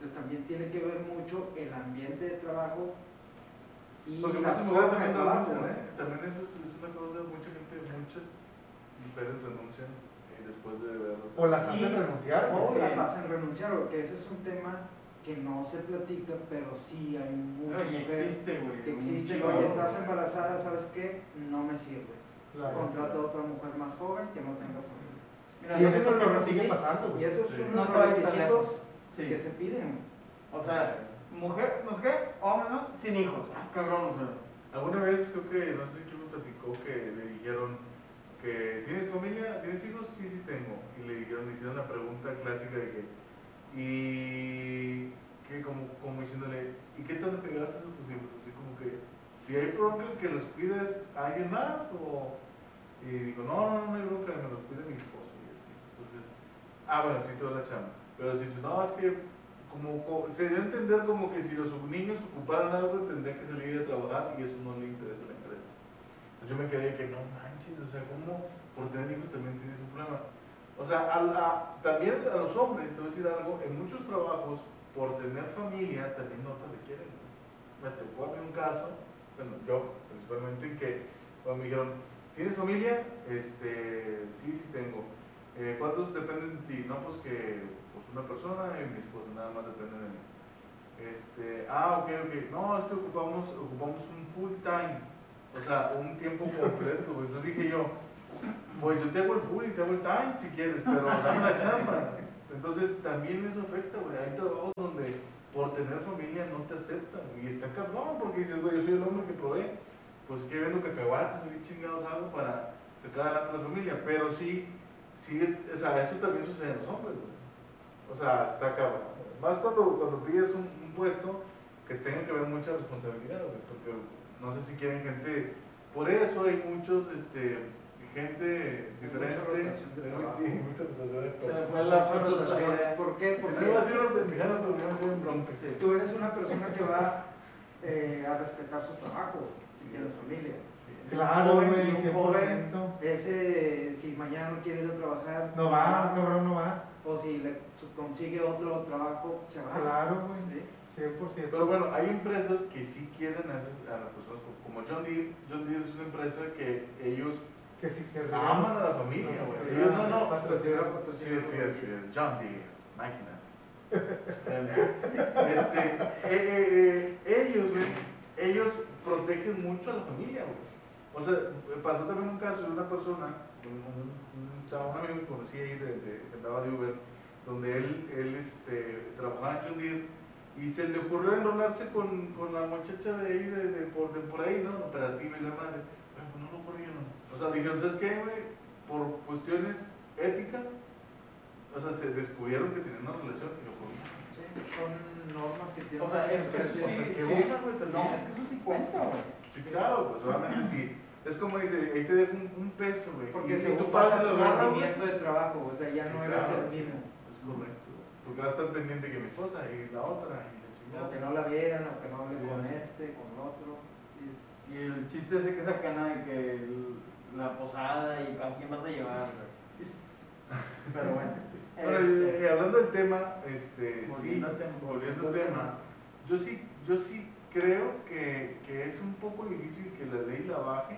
Entonces también tiene que ver mucho el ambiente de trabajo y
Porque
la
muchas
forma de trabajo. ¿no?
¿eh? También eso es, es una cosa, mucha gente, muchas mujeres renuncian eh, después de verlo.
O las hacen
Y-
renunciar.
O las hacen renunciar, porque ese es un tema que no se platica, pero sí hay mucha
Oye,
mujer
existe, güey.
que existe. Oye, estás embarazada, ¿sabes qué? No me sirves.
Claro.
Contrata a otra mujer más joven que no tenga familia.
Mira,
Y
lo
eso es lo que nos sigue
sí,
pasando.
Y
güey.
eso es
Sí.
uno
No
de
te
los
tan
requisitos.
Sí.
que se piden.
O sea, mujer, no sé qué, hombre, ¿no? Sin hijos. Ah, cabrón, o sea.
Alguna vez creo que, no sé quién me platicó, que le dijeron que ¿tienes familia? ¿Tienes hijos? Sí, sí tengo. Y le dijeron, le hicieron la pregunta clásica de que, y que como, como diciéndole, ¿y qué tan pegaste a tus hijos? Así como que, si hay bronca que los cuides a alguien más o... Y digo, no, no, no hay bronca, me los cuida mi y. Entonces, ah, bueno, sí, toda la chamba. Pero si no, es que como, co- se dio a entender como que si los niños ocuparan algo tendría que salir a trabajar y eso no le interesa a la empresa. Entonces yo me quedé que no manches, o sea, ¿cómo por tener hijos también tienes un problema? O sea, también a los hombres, te voy a decir algo, en muchos trabajos, por tener familia, también no te requieren. Me tocó a mí un caso, bueno, yo principalmente, en que cuando me dijeron, ¿tienes familia? Este, sí, sí tengo. Eh, ¿Cuántos dependen de ti? No, pues que pues una persona y mi esposa nada más dependen de mí. Este, ah, ok, ok. No, es que ocupamos, ocupamos un full time. O sea, un tiempo completo. Entonces dije yo, pues yo te hago el full y te hago el time si quieres, pero dame la chamba. Entonces también eso afecta, güey. Hay trabajos donde por tener familia no te aceptan. Y está cabrón, porque dices, güey, yo soy el hombre que provee. Pues que vendo cacahuates, soy chingados algo para sacar adelante la familia. Pero sí, sí, es- o sea, eso también sucede en los hombres, güey. O sea, está cabrón. Más cuando, cuando pides un, un puesto que tenga que ver mucha responsabilidad, güey, porque no sé si quieren gente. Por eso hay muchos, este, gente diferente. Sí, mucha rotación de
Se fue la chorra.
¿Por qué?
Si
Porque
no iba a ser una pendejada, pero no me tienen bronca.
tú eres una persona que va eh, a respetar su trabajo, si tienes familia.
Claro,
joven
güey,
y un
100%.
joven, Ese, si mañana no quiere ir a trabajar,
No va, cabrón, no va.
O si le consigue otro trabajo, se va.
Claro, güey.
¿Sí?
100%.
Pero bueno, hay empresas que sí quieren a, esas- a las personas co- como John Deere. John Deere es una empresa que ellos
Que sí, que
aman a la familia, güey. Ellos no, no. Sí, sí, sí, es John Deere, máquinas. <laughs> este, eh, eh, eh, ellos, güey, ellos protegen mucho a la familia, güey. O sea, pasó también un caso de una persona, un, un, un chavo, un amigo que conocí ahí, de, de- que andaba de Uber, donde él, él este, trabajaba en Deere y se le ocurrió enrolarse con, con la muchacha de ahí, de, de por, de por ahí, ¿no? Operativa y la madre. Pero pues no lo corrieron. O sea, dijeron, ¿sabes qué, güey? Por cuestiones éticas, o sea, se descubrieron que tenían una relación y lo corrieron.
Sí, son normas que tienen
O sea,
que
eso, eso
cumplir.
sí,
¿qué
sí.
güey?
No, es que eso sí cuenta, güey.
Sí, claro, pues obviamente <clears throat> sí. Es como dice, ahí te dejo un, un peso, güey.
Porque
y
si tú pagas tu rendimiento de trabajo, o sea, ya
Sí,
no eres
claro,
el
sí,
mismo.
Es correcto. Porque va a estar pendiente que mi esposa y la otra y la
O
chingada.
que no la vieran, o que no hable
Sí,
con este, con el otro.
Y el chiste ese que sacan de que el- la posada y a quién vas a llevar. <laughs> Pero bueno. Este,
hablando del tema, este,
Volviendo
sí,
al tema.
volviendo al tema, yo sí, yo sí creo que, que es un poco difícil que la ley la baje.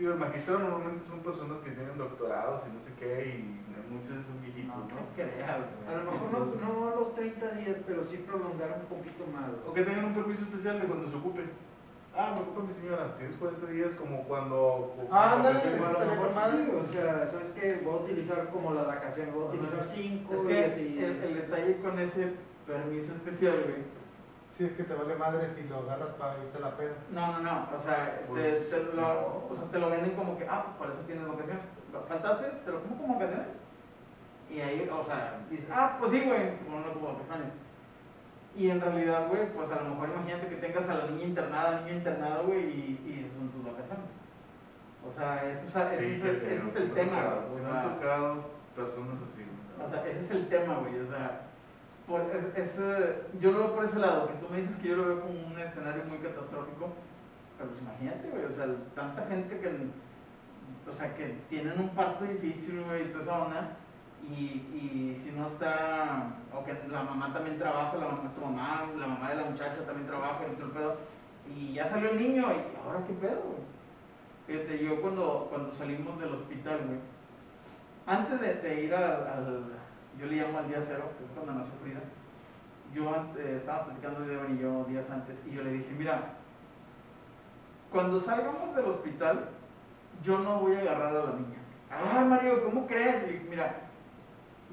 Digo, el magistrado normalmente son personas que tienen doctorados y no sé qué, y muchas veces son viejitos,
no,
¿no?
no creas, güey.
A lo mejor no, no a los 30 días, pero sí prolongar un poquito más.
O que tengan un permiso especial de cuando se ocupe. Ah, me ocupa mi señora, tienes 40 días como cuando... como
Ah, ándale,
a lo mejor sí, o sea, ¿sabes qué? Voy a utilizar como las vacaciones, voy a utilizar 5
Es
y
que
así.
el, el detalle con ese permiso especial, güey.
Si es que te vale madre si lo agarras para irte la peda.
No, no, no. O sea, te, te lo, o sea, te lo venden como que, ah, pues por eso tienes vacaciones. ¿Lo ¿Faltaste? ¿Te lo como como vacaciones? Y ahí, o sea, dices, ah, pues sí, güey, ponlo como vacaciones. Y en realidad, güey, pues a lo mejor imagínate que tengas a la niña internada, niño internado, güey, y, y esas son tus vacaciones. O sea, eso, o sea, ese,
Sí,
es el, ese es el
ha
tema,
tocado,
güey. O
me han tocado personas así. ¿no?
o sea, ese es el tema, güey. O sea, es, eh, yo lo veo por ese lado, que tú me dices que yo lo veo como un escenario muy catastrófico. Pero pues imagínate, güey, o sea, tanta gente que, o sea, que tienen un parto difícil, güey, y toda esa onda. Y, y si no está, o que la mamá también trabaja, la mamá, tu mamá, la mamá de la muchacha también trabaja, y todo el pedo. Y ya salió el niño, y ahora qué pedo, güey. Fíjate, yo cuando, cuando salimos del hospital, güey, antes de, de ir al- yo le llamo al día cero, que es cuando nació Frida, yo eh, estaba platicando de Evan y yo días antes, y yo le dije, mira, cuando salgamos del hospital, yo no voy a agarrar a la niña. Ah, Mario, ¿cómo crees? Y mira,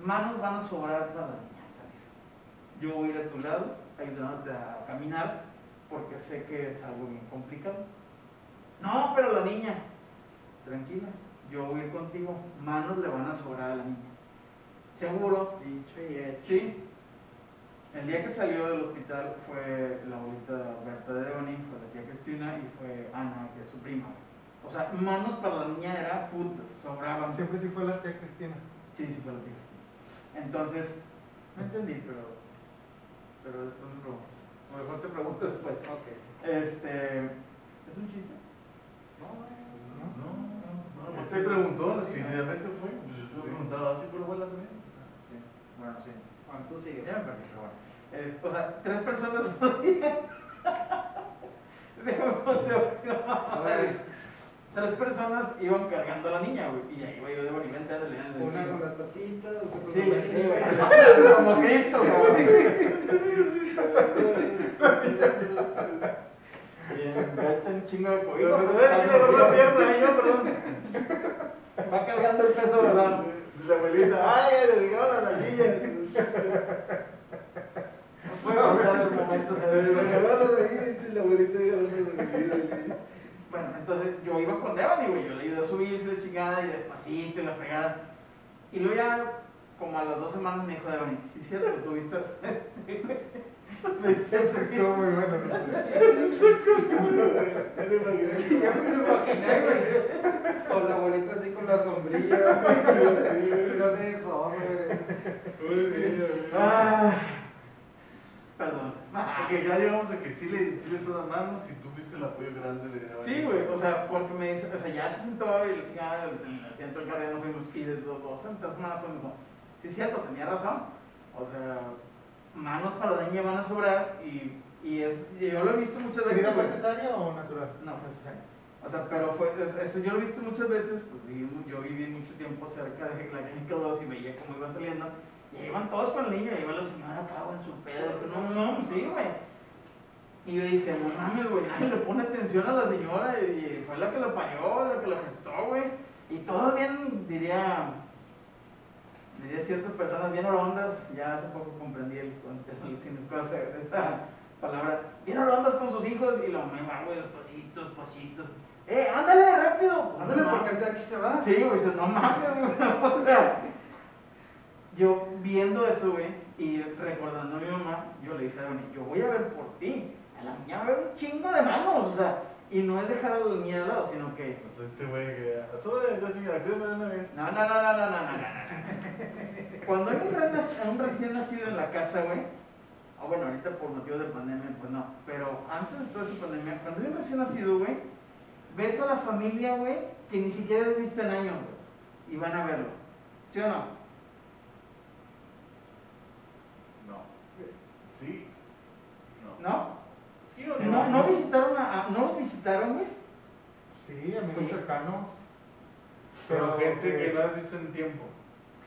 manos van a sobrar para la niña al salir. Yo voy a ir a tu lado, ayudándote a caminar, porque sé que es algo bien complicado. No, pero la niña, tranquila, yo voy a ir contigo, manos le van a sobrar a la niña. Seguro,
Dicho y hecho.
sí. El día que salió del hospital fue la abuelita Berta de Devani, fue la tía Cristina y fue Ana, que es su prima. O sea, manos para la niña era food, sobraban.
Siempre sí fue la tía Cristina.
Sí, sí fue la tía Cristina. Entonces, no entendí, pero, pero después me preguntas. A lo mejor te pregunto después.
Ok.
Este, ¿es un chiste?
No, no, no. Usted preguntó si realmente fue. Yo preguntaba así, pero abuela también.
Bueno, sí.
Juan, tú sigue.
Ya me perdí, pero bueno. Es- o sea, tres personas <laughs> podían. Déjame
ver,
Tres personas iban cargando a la niña, güey. Y ahí iba yo de bonivente a leer el
una con las patitas, otra con
Sí, sí, güey. <laughs> Como Cristo, <laughs> güey. Bien, vete un chingo de
a decir la pierna ahí, yo, perdón.
Va cargando el peso, ¿verdad?
La abuelita, ay, le dijeron a la niña.
No puede pasar el momento. se ve.
La abuelita.
Bueno, entonces yo iba con Devani, güey, yo le ayudé a subirse la chingada y despacito y la fregada. Y luego ya, como a las dos semanas me dijo Devani, sí es cierto, tuviste... me <laughs> dice,
Estuvo muy bueno.
y yo me lo imaginé, güey.
Con la abuelita así con la sombrilla. güey. No de eso, güey.
Ah, perdón.
Porque ya llegamos a que sí le, sí le sudan manos y tú fuiste el apoyo grande de
Sí, güey, o sea, porque me dice, o sea, ya se sentó y chingada en el asiento del carro ya nos fuimos los dos semanas pues me dijo, sí es cierto, tenía razón. O sea, manos para van a sobrar y, y es, y yo lo he visto muchas veces.
¿Herida fue cesárea o natural?
No, fue cesárea. O sea, pero fue, es- eso yo lo he visto muchas veces, pues yo viví mucho tiempo cerca de la clínica 2 y veía cómo iba saliendo. Y ahí iban todos con el niño, y iba la señora acá en su pedo, que no, no, sí, güey. Y yo dije, no mames, güey, nadie le pone atención a la señora y fue la que la parió, la que la gestó, güey. Y todos bien, diría, diría ciertas personas bien orondas, ya hace poco comprendí el, el significado de esa palabra, bien orondas con sus hijos y la mamá va, güey, despacito, despacito. ¡Eh, ándale, rápido!
Ándale,
No
porque aquí se va.
Sí, güey, dice, no mames, güey. <laughs> O sea, yo viendo eso, güey, y recordando a mi mamá, yo le dije a Devani, yo voy a ver por ti. A la niña va a ver un chingo de manos, o sea, y no es dejar al niño al lado, sino que.
Pues, pues este güey que. Señora, de una vez.
No, no, no, no, no, no, no, no. Cuando hay un, recién nacido en la casa, güey. Ah, bueno, ahorita por motivos de pandemia, pues no. Pero antes de toda esa pandemia, cuando hay un recién nacido, güey, ves a la familia, güey, que ni siquiera has visto en año güey. Y van a verlo. ¿Sí o no?
No. Sí. No.
¿No?
¿Sí o
¿No, no visitaron a, a- no los visitaron, güey?
Sí, amigos
Sí.
cercanos.
Pero gente que no has visto en tiempo.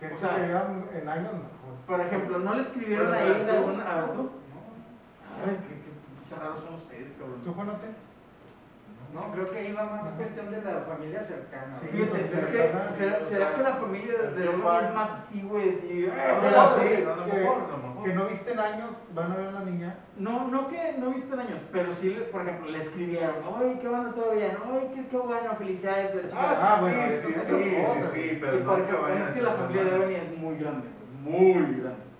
Gente
o sea-
que llevan en años, no.
Por ejemplo, ¿no le escribieron ahí de alguna... A ver,
no.
tú? Ay, qué, qué raros son ustedes, cabrón.
¿Tú, Juanote?
No, creo que ahí va más cuestión de la familia cercana.
Sí.
Fíjate,
pues,
es que, ¿será,
o
será
sea,
que la familia de,
pa-
es más así, güey?
Ah,
eh,
Pero sí,
sí, mejor, a lo mejor.
Que no viste en años, van a ver a la niña.
No, no que no viste años, pero sí, por ejemplo, le escribieron, ¡ay, qué bueno todo bien! ¡ay, qué, qué bueno! ¡Felicidades! la chingada".
Ah,
sí,
bueno,
sí, sí, sí, sí,
Y
pero no vayan
es que la familia de. Devani es muy grande, muy grande.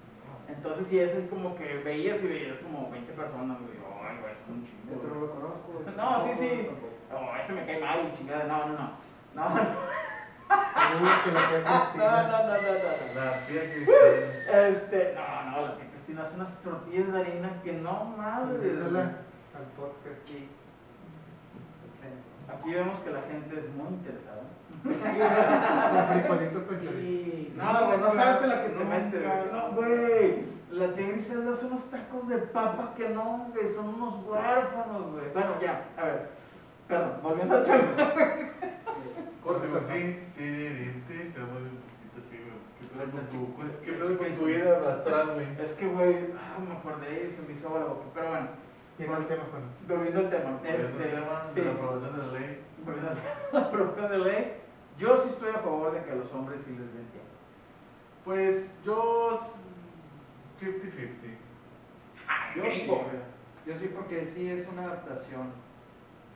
Entonces sí, es como que veías y veías como 20 personas. Ay, es un chingo.
No lo conozco.
No, sí, sí. Oh, ese me cae mal, chingada. No, no, no. No, <laughs> no, no,
que la tía
no, <laughs> no,
Cristina.
no, no, no.
La tía que
Este, no, no, la tía Cristina hace unas tortillas de harina que no madre.
Invítala al podcast.
Sí.
Aquí vemos que la gente es muy interesada.
Los frijolitos con chorizo.
Sí.
No, güey, no sabes en la que te
No,
metes.
No,
güey. La tía Griselda hace unos tacos de papa que no, güey, son unos huérfanos, güey. Bueno, ya, a ver. Perdón, volviendo al tema.
Corte. ¿Qué pedo con tu, vida astral, güey?
Es que, güey, ah, me acordé y se me hizo agua la boca. Pero bueno,
Tiene el tema, Juan.
volviendo al tema.
Este,
Este,
tema
sí,
de la aprobación de la ley.
volviendo al <laughs> tema, aprobación de ley. Yo sí estoy a favor de que a los hombres sí les den tiempo.
Pues yo. s- 50-50.
Yo sí. Yo sí, porque sí es una adaptación.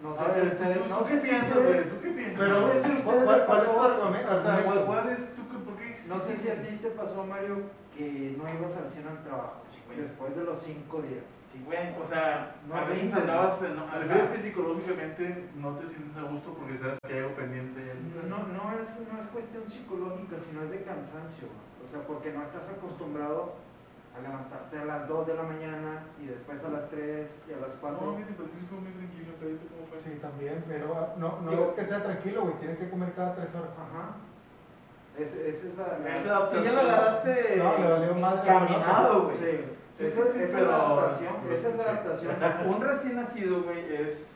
No sé
A
si ustedes.
¿tú,
No
tú
sé
qué
si
piensas,
ustedes-
güey? ¿Tú qué piensas?
Pero,
No sé si a ustedes
¿cuál, es tu
pasó-
argumento?
O
O sea,
¿cuál, cuál es tú por qué?
No sé si a ti te pasó, Mario, que no ibas al cine al trabajo.
güey.
Después de los cinco días.
Sí, güey, o sea,
No
a veces andabas en...
¿Te refieres que psicológicamente no te sientes a gusto porque sabes que hay algo pendiente? en-
No, no, es, no es cuestión psicológica, sino es de cansancio. O sea, porque no estás acostumbrado a levantarte a las 2 de la mañana y después a las 3 y a las 4.
No, pero sí fue muy tranquilo, cómo fue.
Sí, también, pero ah, no, no
Digo-
es que sea tranquilo, güey. Tiene que comer cada tres horas.
Ajá. Es, esa es la. la-
Esa
Tú ya lo agarraste
No, le valió madre.
caminado, güey.
Sí,
Sí,
esa, esa es
pero-
la adaptación.
pero-
Esa es la adaptación. <laughs>
Un recién nacido, güey, es,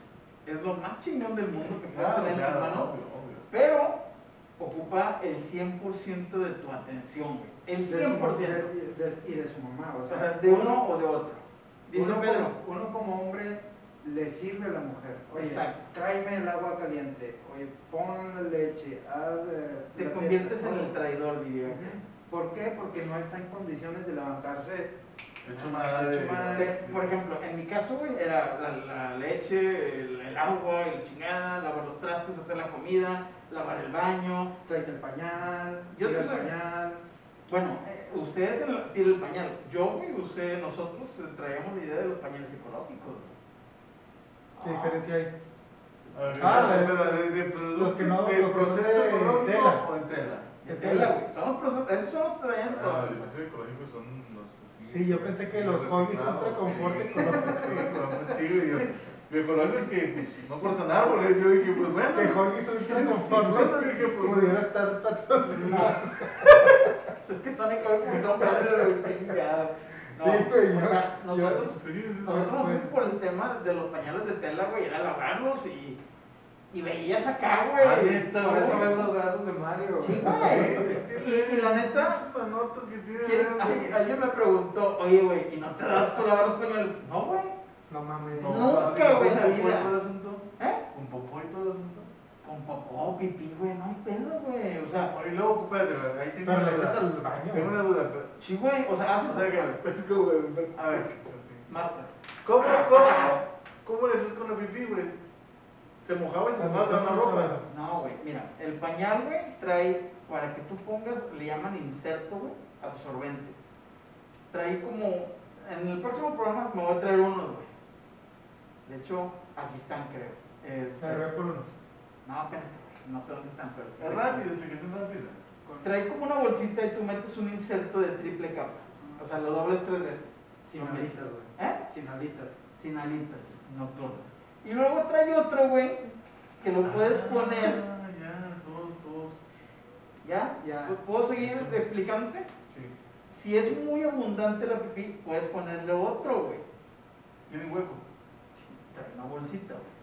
es lo más chingón del mundo que puedes
Claro,
tener en tus manos, pero ocupa el 100% de tu atención, güey. El
De su,
100%.
de- de- y de su mamá. O sea,
de uno o de otro. Dice
uno
Pedro.
Como, uno como hombre le sirve a la mujer. Oye,
Exacto.
tráeme el agua caliente. Oye, pon la leche. haz, eh,
Te conviertes en el traidor, diría.
¿Por qué? Porque no está en condiciones de levantarse.
Hecho madre.
Hecho madre.
Por ejemplo, en mi caso, güey, era la, la leche, el, el agua, el chingada, lavar los trastes, hacer la comida, lavar el baño.
Tráete el pañal,
Yo
el pañal.
Bueno, eh, ustedes tienen el pañal. Yo, güey, usé, nosotros eh, traíamos la idea de los pañales psicológicos.
¿Qué diferencia hay? Ah,
de,
la-
de, de, producto,
los que no-
de
los que
proceso
de tela.
o en tela.
De tela, güey. Son los procesos, esos son los pañales
Ah, el
psicológicos.
proceso ecológico son los.
Sí, yo pensé que los hobbies ultra confort
sí.
ecológicos. <laughs>
Sí, güey. yo- ecológico es que pues, no cortan árboles. Yo dije, pues bueno. <laughs>
Que hobbies ultra confort
pues,
pudiera estar patrocinado. <laughs> <laughs>
Es que son ecológicos, son pañales de chingada. No,
Sí, güey,
o
yo-
sea, nosotros,
Sí, sí, sí.
nosotros nos
pues.
fuimos por el tema de los pañales de tela, güey, era lavarlos y, y veías acá, güey.
Ah, neta,
Por eso ves los brazos de Mario.
Sí, güey. Y, y la neta,
Esas manotas que tiene,
¿quién-
güey.
alguien alguien me preguntó, oye, güey, ¿y no te das con lavar los pañales? No, güey.
No mames.
Nunca, güey, en la
popó y
vida.
todo el asunto.
¿Eh?
Con popó y todo el asunto.
Con popó, pipí, güey, no hay pedo, güey. O sea,
Y luego, espérate, ahí tengo
Pero
una
le echas
duda.
al baño.
Tengo una duda, pero.
sí, güey, o sea, hace
O sea, que, como, güey,
A ver. Master.
¿Cómo, cómo, cómo le haces con la pipí, güey? ¿Se mojaba y se mojaba la ropa?
No, güey, mira, el pañal, güey, trae, para que tú pongas, le llaman inserto, güey, absorbente. Trae como, en el próximo programa me voy a traer unos, güey. De hecho, aquí están, creo. Este,
por uno.
No, espérate, güey, no sé dónde están, pero sí
Es rápido, explicación rápida.
Trae como una bolsita y tú metes un inserto de triple capa. O sea, lo dobles tres veces.
Sin alitas, güey.
¿Eh?
Sin alitas.
Sin alitas nocturnas. Y luego trae otro, güey, que lo puedes poner.
Ah, ya, todos, todos.
¿Ya?
Ya.
¿Puedo seguir explicándote?
Sí.
Si es muy abundante la pipí, puedes ponerle otro, güey.
Tiene hueco.
Trae una bolsita, güey.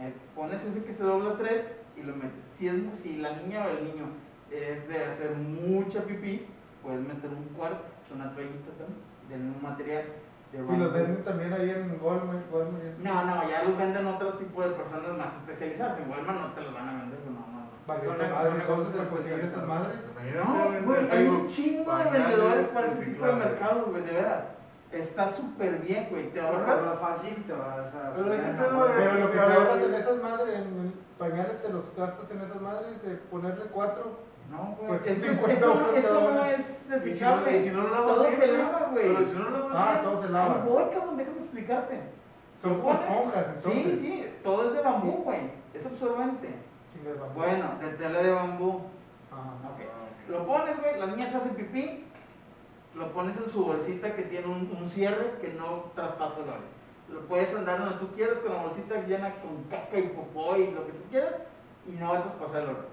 Eh, pones ese que se dobla tres y lo metes. Si, es, si la niña o el niño es de hacer mucha pipí, puedes meter un cuarto, es una toallita también, del mismo material. de
Y los venden también ahí en Walmart.
No, no, ya los venden otro tipo de personas más especializadas. En Walmart no te los van a vender, no, no. no.
Son-
madre,
son
entonces
negocios
para conseguir esas madres.
No, güey, hay un chingo de vendedores para ese tipo de mercados, güey, de veras. Está súper bien, güey, te ahorras.
lo fácil te vas a.
Pero ese pedo de-
Pero lo que te
Pero-
ahorras en esas madres, en pañales te los gastas en esas madres de ponerle cuatro.
No, güey.
Pues,
eso,
50
eso,
euros
eso
cada
no es
Y si no,
desechable.
si no lo lavas
todo
bien,
se lava, güey.
Pero si no lo lavas
Ah,
bien.
todo se lava.
voy, cabrón, déjame explicarte.
Son esponjas, entonces.
Sí, sí, todo es de bambú, güey. Es absorbente.
Chingue de bambú.
Bueno, de tela de bambú.
Ah, ok.
Lo pones, güey, la niña se hace pipí, lo pones en su bolsita que tiene un, un cierre que no traspasa olores. Lo puedes andar donde tú quieras con la bolsita llena con caca y popó y lo que tú quieras y no va a traspasar el olor.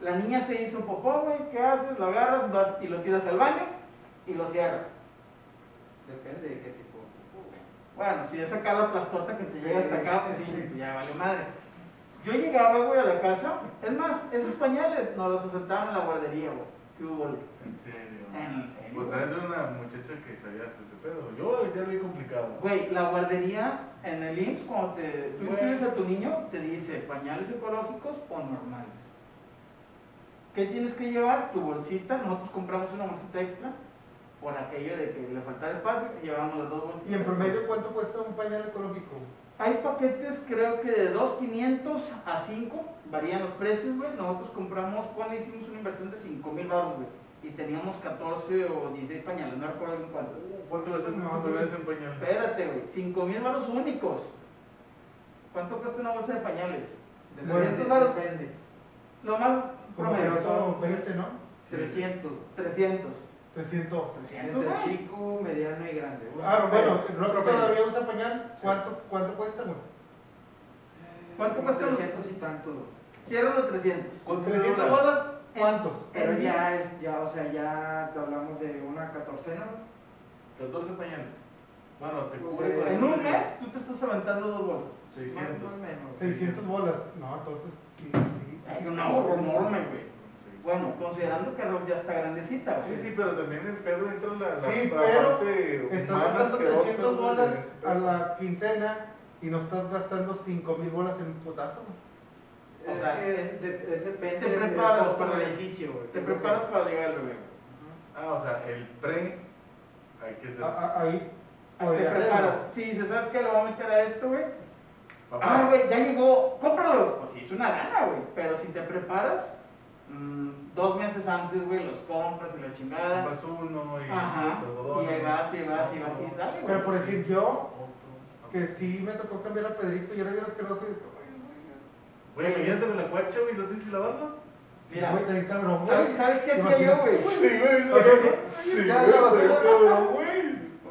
La niña se hizo popó, güey, ¿qué haces? Lo agarras vas y lo tiras al baño y lo cierras.
Depende de qué tipo. de popó, güey.
Bueno, si es acá la plastota que te llega hasta acá, pues sí, ya vale madre. Yo llegaba, güey, a la casa, es más, esos pañales nos los aceptaban en la guardería, güey. ¿Qué hubo?
En serio.
En serio.
Pues sabes una muchacha que sabía hacer ese pedo. Yo ya lo vi complicado.
Güey, la guardería en el IMSS, cuando te, tú inscribes a tu niño, te dice pañales ecológicos o normales. ¿Qué tienes que llevar? Tu bolsita. Nosotros compramos una bolsita extra por aquello de que le faltara espacio y llevamos las dos bolsitas.
¿Y en promedio cuánto cuesta un pañal ecológico?
Hay paquetes, creo que de 2.500 a 5, varían los precios, güey. Nosotros compramos, cuando hicimos una inversión de 5.000 baros, güey. Y teníamos 14 o 16 pañales, no recuerdo bien cuántos.
¿Cuánto le estás
No,
dando
güey.
en pañal?
Espérate, güey, 5 mil baros únicos. ¿Cuánto cuesta una bolsa de pañales?
Bueno,
300 baros.
Depende.
Lo más promedio.
son 20, ¿no?
300.
300.
300.
300,
Entre chico, mediano y grande.
Ah, bueno,
Promedio.
Rocky
Promedio.
todavía usa pañal. ¿Cuánto, cuánto cuesta, güey?
¿Cuánto cuesta?
300 y tanto.
Cierra los 300.
¿Cuánto
300
dura?
bolas, ¿cuántos?
Pero ya es, ya, o sea, ya te hablamos de una catorcena.
14 pañales. Bueno, te cubre con
En un mes tú te estás aventando dos bolsas.
600.
Más o menos.
600 bolas. No, entonces sí, sí.
Hay
sí.
un ahorro enorme, güey. Bueno, considerando que Rob ya está grandecita,
Sí,
güey.
sí, pero también el pedo entra en la, la,
Sí,
la
pero
parte
Estás gastando
asquerosa,
300
güey,
bolas a la quincena y no estás gastando 5000 bolas en un putazo. güey.
O
Es
sea,
que es- de- es depende
te preparas para-
beneficio, güey.
Te preparas para llegar al bebé.
Ah, o sea, el pre hay que ser.
A- a- Ahí.
Te preparas. Si dices, ¿sabes qué? Le voy a meter a esto, güey. Ah, güey, ya llegó, cómpralos. Pues sí, es una gana, güey. Pero si te preparas, mm, dos meses antes, güey, los compras y la chingada.
compras uno y
Ajá. Y ahí vas, y vas, y vas, y dale, güey.
Pero por decir, yo, que sí me tocó cambiar a Pedrito y era bien asqueroso. y-
Güey, imagínate con la cuacha, güey, ¿no tienes que lavarlo?
Sí,
Mira.
güey, también cabrón,
¿Sabes,
güey.
¿Sabes qué hacía yo, güey?
Sí, güey, sí,
ya
güey,
la.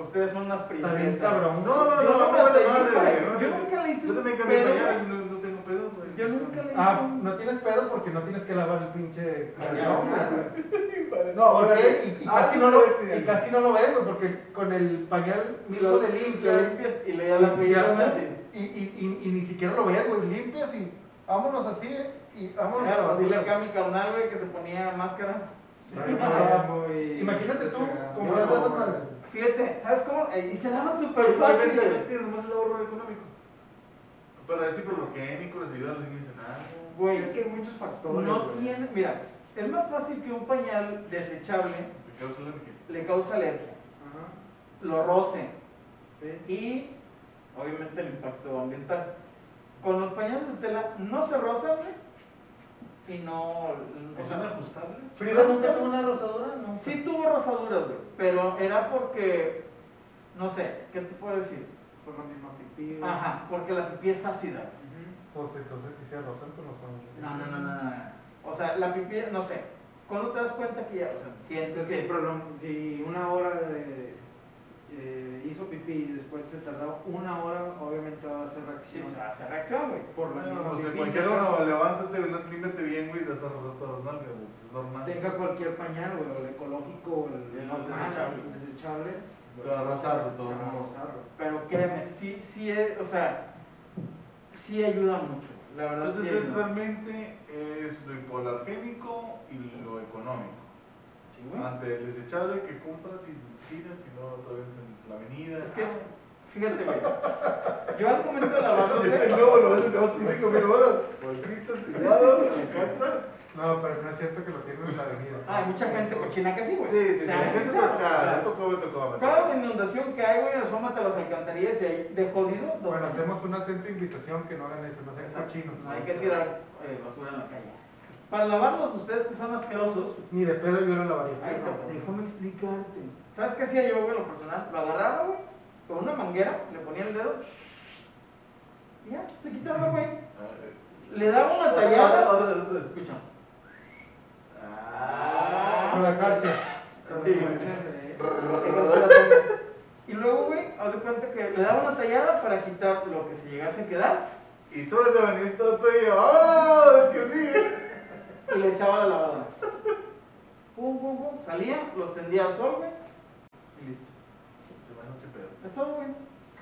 Ustedes son
Está
princesas.
bien cabrón.
No, no, no,
no
no,
Yo nunca le hice
Yo también cambié no, tengo pedo, güey.
Yo nunca le hice
Ah, no tienes pedo porque no tienes que lavar el pinche calzón,
Ah,
güey. <laughs>
No,
¿Por
órale.
qué? Y, y
Ah,
casi no lo, y casi no lo ves, güey, porque con el pañal mismo
Lo
le limpias.
y le das la
y, y, y ni siquiera lo ves, güey, limpias y vámonos así, ¿eh? Y vámonos a la
Mira, dile
basura.
acá a mi carnal, güey, que se ponía máscara.
Ah,
muy-
Imagínate tú comprando
No,
esas madres.
Fíjate, ¿sabes cómo? Eh, Y se lavan súper fácil. güey.
este nomás el ahorro económico. Pero es hiperlogénico, les ayuda a los niños en algo.
Güey,
Es que hay muchos factores.
no
güey.
tiene. Mira, es más fácil que un pañal desechable
Te causa alergia.
le causa alergia,
Ajá.
lo roce
Sí.
y obviamente el impacto ambiental. Con los pañales de tela no se rozan, güey, y no. o
¿Son
sea,
ajustables?
Frida nunca tuvo una rosadura, ¿no?
Sí tuvo rosaduras, güey, pero era porque, no sé, ¿qué te puedo decir?
Por la misma pipí.
Ajá, porque la pipí es ácida.
Ujú.
Pues entonces si se rozan, pues no son.
No, no, no, no, no. O sea, la pipí, no sé, ¿cuándo te das cuenta que ya, o sea, sientes que...
prolong- si una hora de- eh, hizo pipí y después se tardó una hora, obviamente va a hacer
Sí,
reacción.
se hace reacción, güey.
Por la
Bueno,
misma
o sea,
pipí.
cualquier hora levántate, no, límpiate bien, güey, a rozar todas las nalgas. Es normal.
Tenga cualquier pañal, güey, o el ecológico, o el,
El
normal,
desechable.
el desechable.
Se va a rozar
va a güey.
Pero créeme, sí, sí, es, o sea, sí ayuda mucho. La verdad,
Entonces
sí
es realmente es lo hipoalergénico y lo económico. Ante el desechable que compras y tiras y no otra vez en la avenida.
Es que, fíjate, güey, <laughs> yo al momento de lavarlo,
Ese nuevo lo a tener cinco mil bolas. Bolsitas selladas en la casa.
No, pero no es cierto que lo tienen en la avenida.
ah, hay mucha gente cochina que sí, güey.
Sí, sí, sí. Gente me tocó, me tocó.
Cada inundación que hay, güey, asómate a las alcantarillas y hay de jodido.
Bueno, hacemos una atenta invitación que no hagan eso, no sean cochinos.
No hay que tirar eh, basura en la calle. Para lavarlos, ustedes que son asquerosos,
Ni de pedo yo lo lavaría.
Ay, te- déjame explicarte. ¿Sabes qué hacía yo, güey, en lo personal? Lo agarraba, güey, con una manguera, le ponía el dedo y ya, se quitaba, güey. Le daba una tallada. Escucha.
Con la carcha.
Sí, Y luego, güey, haz de cuenta que le daba una tallada para quitar lo que se llegase a quedar
Y solo te venís todo tú y yo. ¡Oh! Que sí.
Y le echaba la lavadora. Pum, pum, pum. Salía, los tendía al sol, güey. Y listo.
Se va noche pedo.
Es todo, güey.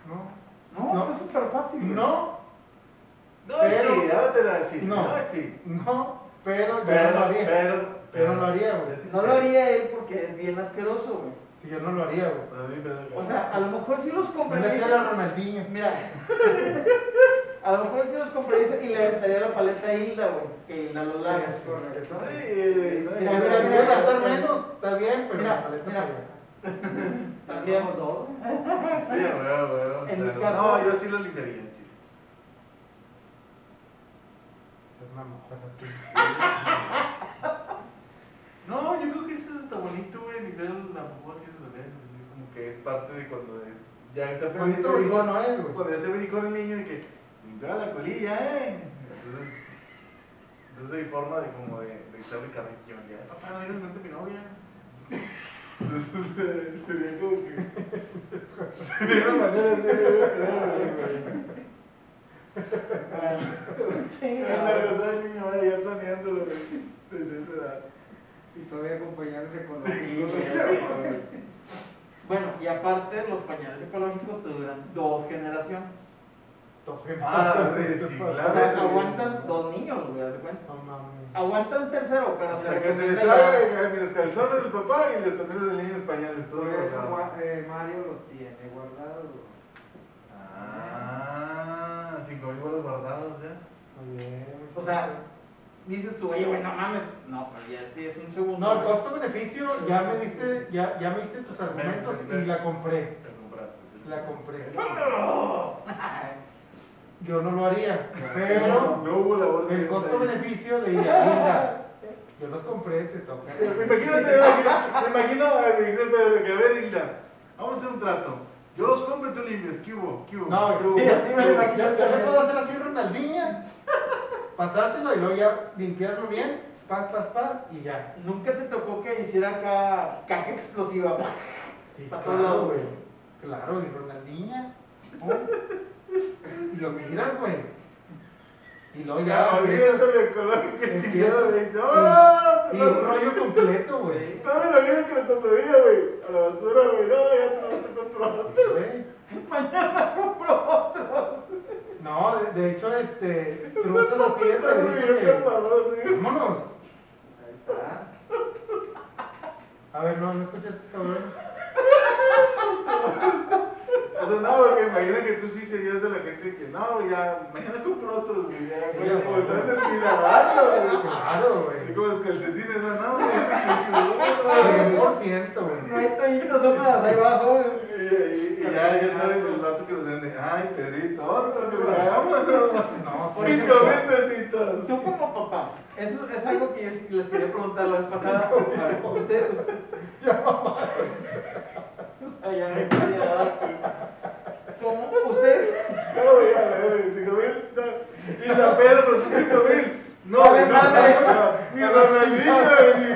No.
No,
No.
está súper fácil. güey.
No,
No,
Pero-
sí, ahora te la chile.
No.
No, sí.
no, pero yo
Pero,
no lo haría.
pero,
Yo no lo haría, güey.
Sí, sí,
No
sí.
lo haría él porque es bien asqueroso, güey.
Si yo no lo haría, güey.
Pero-
O sea, a lo mejor sí los
le
compraría.
hacía la Ronaldinho.
Mira, <laughs> a lo mejor sí los compraría y le aventaría la paleta a Hilda, güey. Que Hilda los lave.
Es correcto.
Mira,
Si
mira, mira,
gastar
mira.
menos, está bien, pero
Mira,
la paleta
mira. También.
Somos dos. <laughs>
Sí, güey, güey.
En mi caso-
No, yo sí lo limpiaría, chile.
Es una mujer <laughs> así.
No, yo creo que eso está bonito, güey. Limpiar la popó así. Así como que es parte de cuando ya se
Bonito hijo no es, güey.
Cuando ya se brincó el niño y que limpiaba la colilla, ¿eh? Entonces, entonces hay forma de como de, de echarle carrillo. Ya, papá, no vienes con mi novia. Entonces, sería como que. Sería una manera así, güey. Anda, gozar el niño, ya planeándolo desde esa edad.
Y todavía acompañarse con los
Bueno, y aparte, los pañales ecológicos te duran dos generaciones.
Ah,
O sea, aguantan dos niños, güey, de cuenta.
No mames.
Aguantan tercero, pero
O
se
sea, que se les eh, los calzones del papá y los también del niño españoles, todo
eh, Mario los tiene guardados.
Ah, cinco mil bolas guardados ya.
Muy bien.
O sea, dices tú, oye, güey, no mames. No, pero ya sí es un segundo.
No, el costo-beneficio, ya me diste, ya, ya me diste tus argumentos y la compré.
Te compraste. sí.
La compré. <laughs> Yo no lo haría, pero
no hubo labor de
el costo-beneficio de ella, linda. Yo los compré, te toca.
Imagínate, me imagino, imagino, imagino Pedro, que a ver, Hilda, vamos a hacer un trato. Yo los compro y tú limpias. ¿Qué hubo? ¿Qué hubo?
No,
¿Qué hubo?
sí, así me lo imagino.
yo, puedo hacer así Ronaldinha, pasárselo y luego ya limpiarlo bien, paz, paz, paz y ya.
Nunca te tocó que hiciera acá caca explosiva.
Sí,
Pa' todos
claro, güey. Claro, y Ronaldinha. pum, <laughs> Y lo miras, güey. Y luego ya.
Ya, olvídate de color que chingada de ¡Oh!
sí, un rollo completo, güey.
No me imagino que lo compraría, güey. A la basura, güey. No, ya te lo vas a comprar.
Sí, güey.
Mañana compro otro.
No, de, de hecho, este, cruzas así de que-
sí.
Vámonos.
Ahí está.
A ver, no, no escuchas estos cabrones. <laughs>
O sea, no, porque imagina que tú sí serías de la gente que, no, ya, mañana compro otros, güey. Ya,
Sí,
güey,
ya,
como
güey.
estás en lavarlo, güey.
Claro,
Y
güey.
como los calcetines, no, no, güey, se
100%,
No
güey.
hay toallitas húmedas, ahí va, sobre.
Y, y, y ya, ya sabes el vato que nos vende. Ay, Pedrito, otro que vámonos.
No,
Cinco
güey.
mil pesitos.
Tú como papá, eso es algo que yo les quería preguntar la vez pasada. Usted, usted. Ay, ya me quería dar. ¿Cómo? ¿Usted?
No, güey, a ver, cinco mil. Y la Pedro, cinco mil. No, no, ni Ronaldinho, ni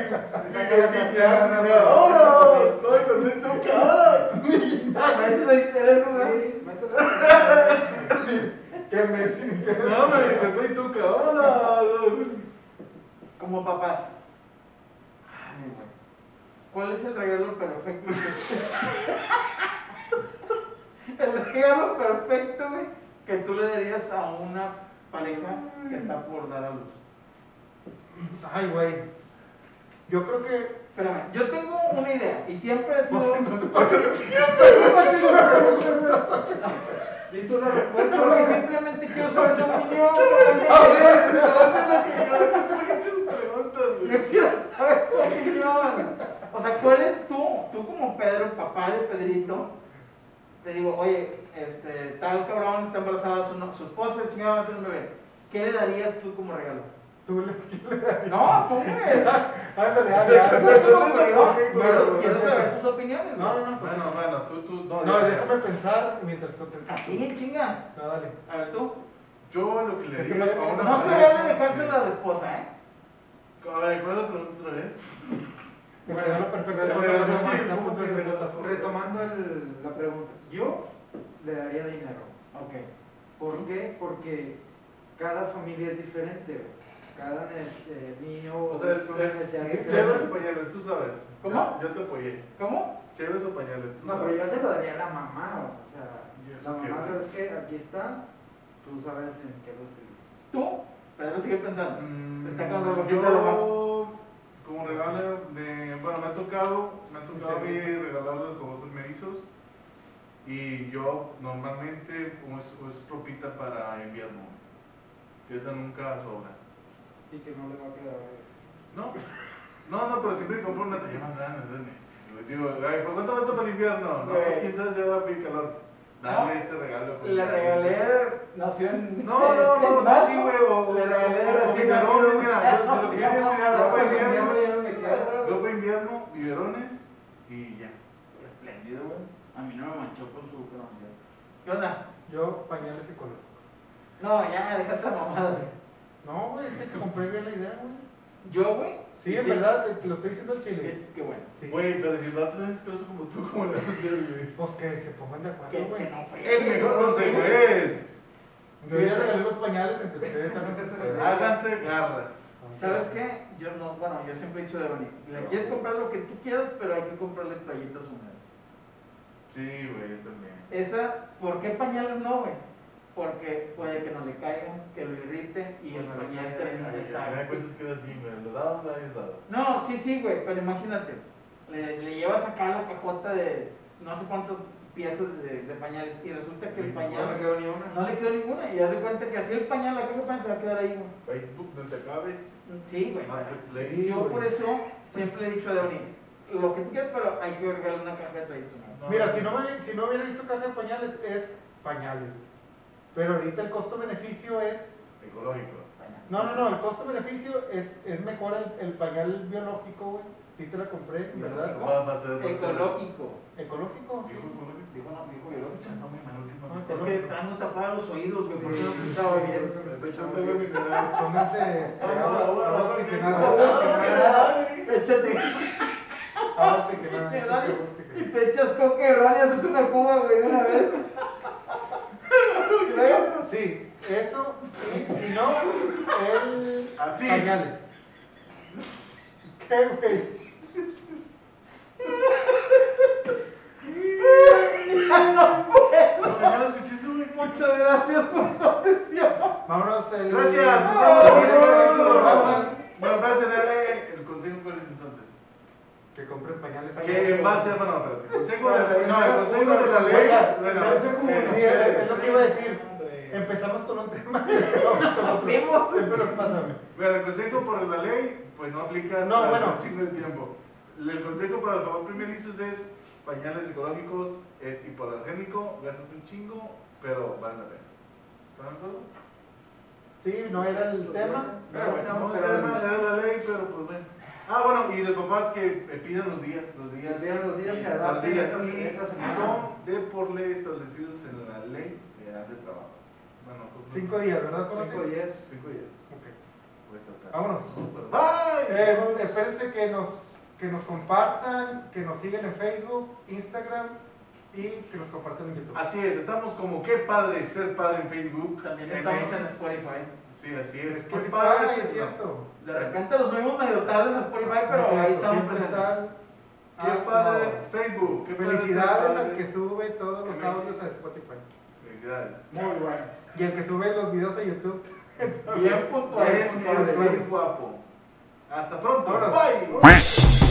ni Cristiano, ni ahora. Estoy contento, cara.
Meses de interés.
¿Qué me
No, me encantó y tú, cara.
Como papás. Ay, güey. ¿Cuál es el regalo perfecto? El regalo perfecto, güey, que tú le darías a una pareja que está por dar a luz.
Ay, güey. Yo creo que.
Espérame, yo tengo una idea y siempre he sido.
Y tú la respuesta.
Porque simplemente quiero saber su opinión.
A ver, te vas a que yo, ¿por qué me echas preguntas, güey?
Yo quiero saber su opinión. O sea, ¿cuál es tú? Tú como Pedro, papá de Pedrito, te digo, oye, este, tal cabrón está embarazada, su, su esposa, chingada, va a tener un bebé. ¿Qué le darías tú como regalo?
Tú le...
No, tú, güey. <laughs>
Ándale,
No
ándale, ándale.
me pero
No,
quiero saber sus opiniones.
No, no,
güey.
no. pues,
Bueno, bueno, tú, tú, no.
No,
ya.
déjame pensar mientras contestas.
Así, chinga.
No, dale.
A ver, tú.
Yo lo que le digo
no-
a una
No se vale dejársela a la esposa, ¿eh?
A ver, ¿cuál es la pregunta otra vez?
Retomando el- la pregunta, yo le daría dinero.
Ok.
¿Por qué? Porque cada familia es diferente. Cada eh, niño
O sea, es,
es
es,
diferente.
o pañales, tú sabes.
¿Cómo?
Yo, te apoyé.
¿Cómo?
Cheves o pañales.
No, pero yo se lo daría a la mamá. O sea,
¿Y eso
la mamá? ¿sabes qué? Aquí está, tú sabes en qué lo utilizas.
¿Tú? Pedro sigue pensando.
Mm,
Te está la
yo, como regalo, de, bueno, me ha tocado, me ha tocado a mí
Sí.
regalarlos como primerizos. Y yo normalmente pues, es ropita para invierno, que esa nunca sobra.
Y que no le va a quedar.
No, no, no, pero siempre compro una talla más grande. Digo, ay, ¿por cuánto falta para el invierno? No, pues quién sabe si va a pedir calor. Dale ese regalo. pues.
Le regalé, nació en.
No, no, <laughs> no, no, sí, güey,
Le regalé recién nacido.
mira, <laughs> lo que quería decir era ropa
Ropa
de
invierno
invierno,
ya no me queda.
ropa de invierno, biberones y ya.
Espléndido, güey. A mí no me manchó con su pronunciación. ¿Qué onda?
Yo, pañales ecológicos.
No, ya, déjate la mamada.
No, güey, es que te compré bien la idea, güey.
¿Yo, güey?
Sí, en verdad, te, te lo estoy diciendo al chile.
Qué, qué bueno.
Sí.
Güey, pero si el vato es asqueroso como tú, ¿cómo le vas a hacer, güey?
Pues que se pongan de acuerdo, güey.
que no fue.
El mejor consejo es,
Yo ya regalé los pañales entre <laughs> ustedes.
háganse garras.
¿Sabes qué? Yo no, bueno, yo siempre he dicho de Bonnie, le quieres comprar lo que tú quieras, pero hay que comprarle toallitas húmedas.
Sí, güey, yo también.
Esa, ¿por qué pañales no, güey? Porque puede que no le caigan, que lo irrite y el pañal termina de
Me da
sangre.
cuenta que eres gym, güey. ¿Lo dado o no
sí, sí, güey, pero imagínate, le, le llevas acá la cajota de no sé cuántas piezas de, de pañales y resulta que el
No me
pañal
quedó ni una.
no le quedó ninguna y haz de cuenta que así el pañal, la caja de pañal se va a quedar ahí, güey.
Facebook, no te acabes.
Sí, güey.
Marketplace.
Sí,
Yo por eso siempre he dicho a Deoni, lo que tú quieras, pero hay que regalar una caja de.
No.
Mira, si no, me, si no hubiera dicho caja de pañales, es pañales. Pero ahorita el costo-beneficio es.
Ecológico.
No, no, no, el costo-beneficio es, es mejor el, el pañal biológico, güey. Sí te la compré, ¿verdad?
Ecológico.
Ecológico.
Dijo ecológico.
Dijo no, dijo biológico.
Ah,
Es que traigo tapados los oídos, güey, porque no escuchaba bien.
Pónganse este.
Échate.
Agua
Y te echas coca y radias, es una cuba, güey, de una vez.
Sí, eso. Y si no, el.
Así.
Pañales. ¿Qué, güey?
No puedo. Muchas gracias por su atención.
Vámonos el.
Gracias. Bueno, espérense, dale el consejo cuál es entonces.
Que compren pañales.
Que en base a, bueno, espérate, el consejo de la, no, el consejo de la ley,
oiga,
bueno,
el consejo como- sí, es- es lo que iba a decir.
Hombre.
Empezamos con un tema y con otro.
Bueno, el consejo por la ley, pues no aplica
No, bueno.
un chingo de tiempo. El consejo para los papás primerizos es pañales ecológicos, es hipoalergénico, gastas un chingo, pero vale la pena. ¿Están de acuerdo?
Sí, no era el tema.
Pero
No,
bueno,
No,
pero-
era, era la ley, pero pues bueno. Ah, bueno, y los papás que pidan los días, los días.
Pidan los días, se
los días,
esa semana.
son de por ley establecidos en la ley federal de trabajo. Bueno, pues,
Cinco días, ¿verdad?
5 10.
Cinco días.
Ok.
Pues.
Vámonos.
Bye.
Eh, espérense que nos, que nos compartan, que nos sigan en Facebook, Instagram y que nos compartan en YouTube.
Así es, estamos como qué padre ser padre en Facebook.
También
en
estamos en. Spotify.
Sí, así es. Qué
Spotify,
padre
es cierto.
De repente los vemos medio tarde en Spotify, pero
Es cierto,
ahí estamos presentes.
están.
Qué
Ah,
padre
no.
es Facebook. Qué
Felicidades al que sube todos los audios a Spotify.
Felicidades.
Muy bueno.
Y el que sube los videos a YouTube.
Bien puntual.
Eres bien guapo. Hasta pronto.
Ahora.
Bye.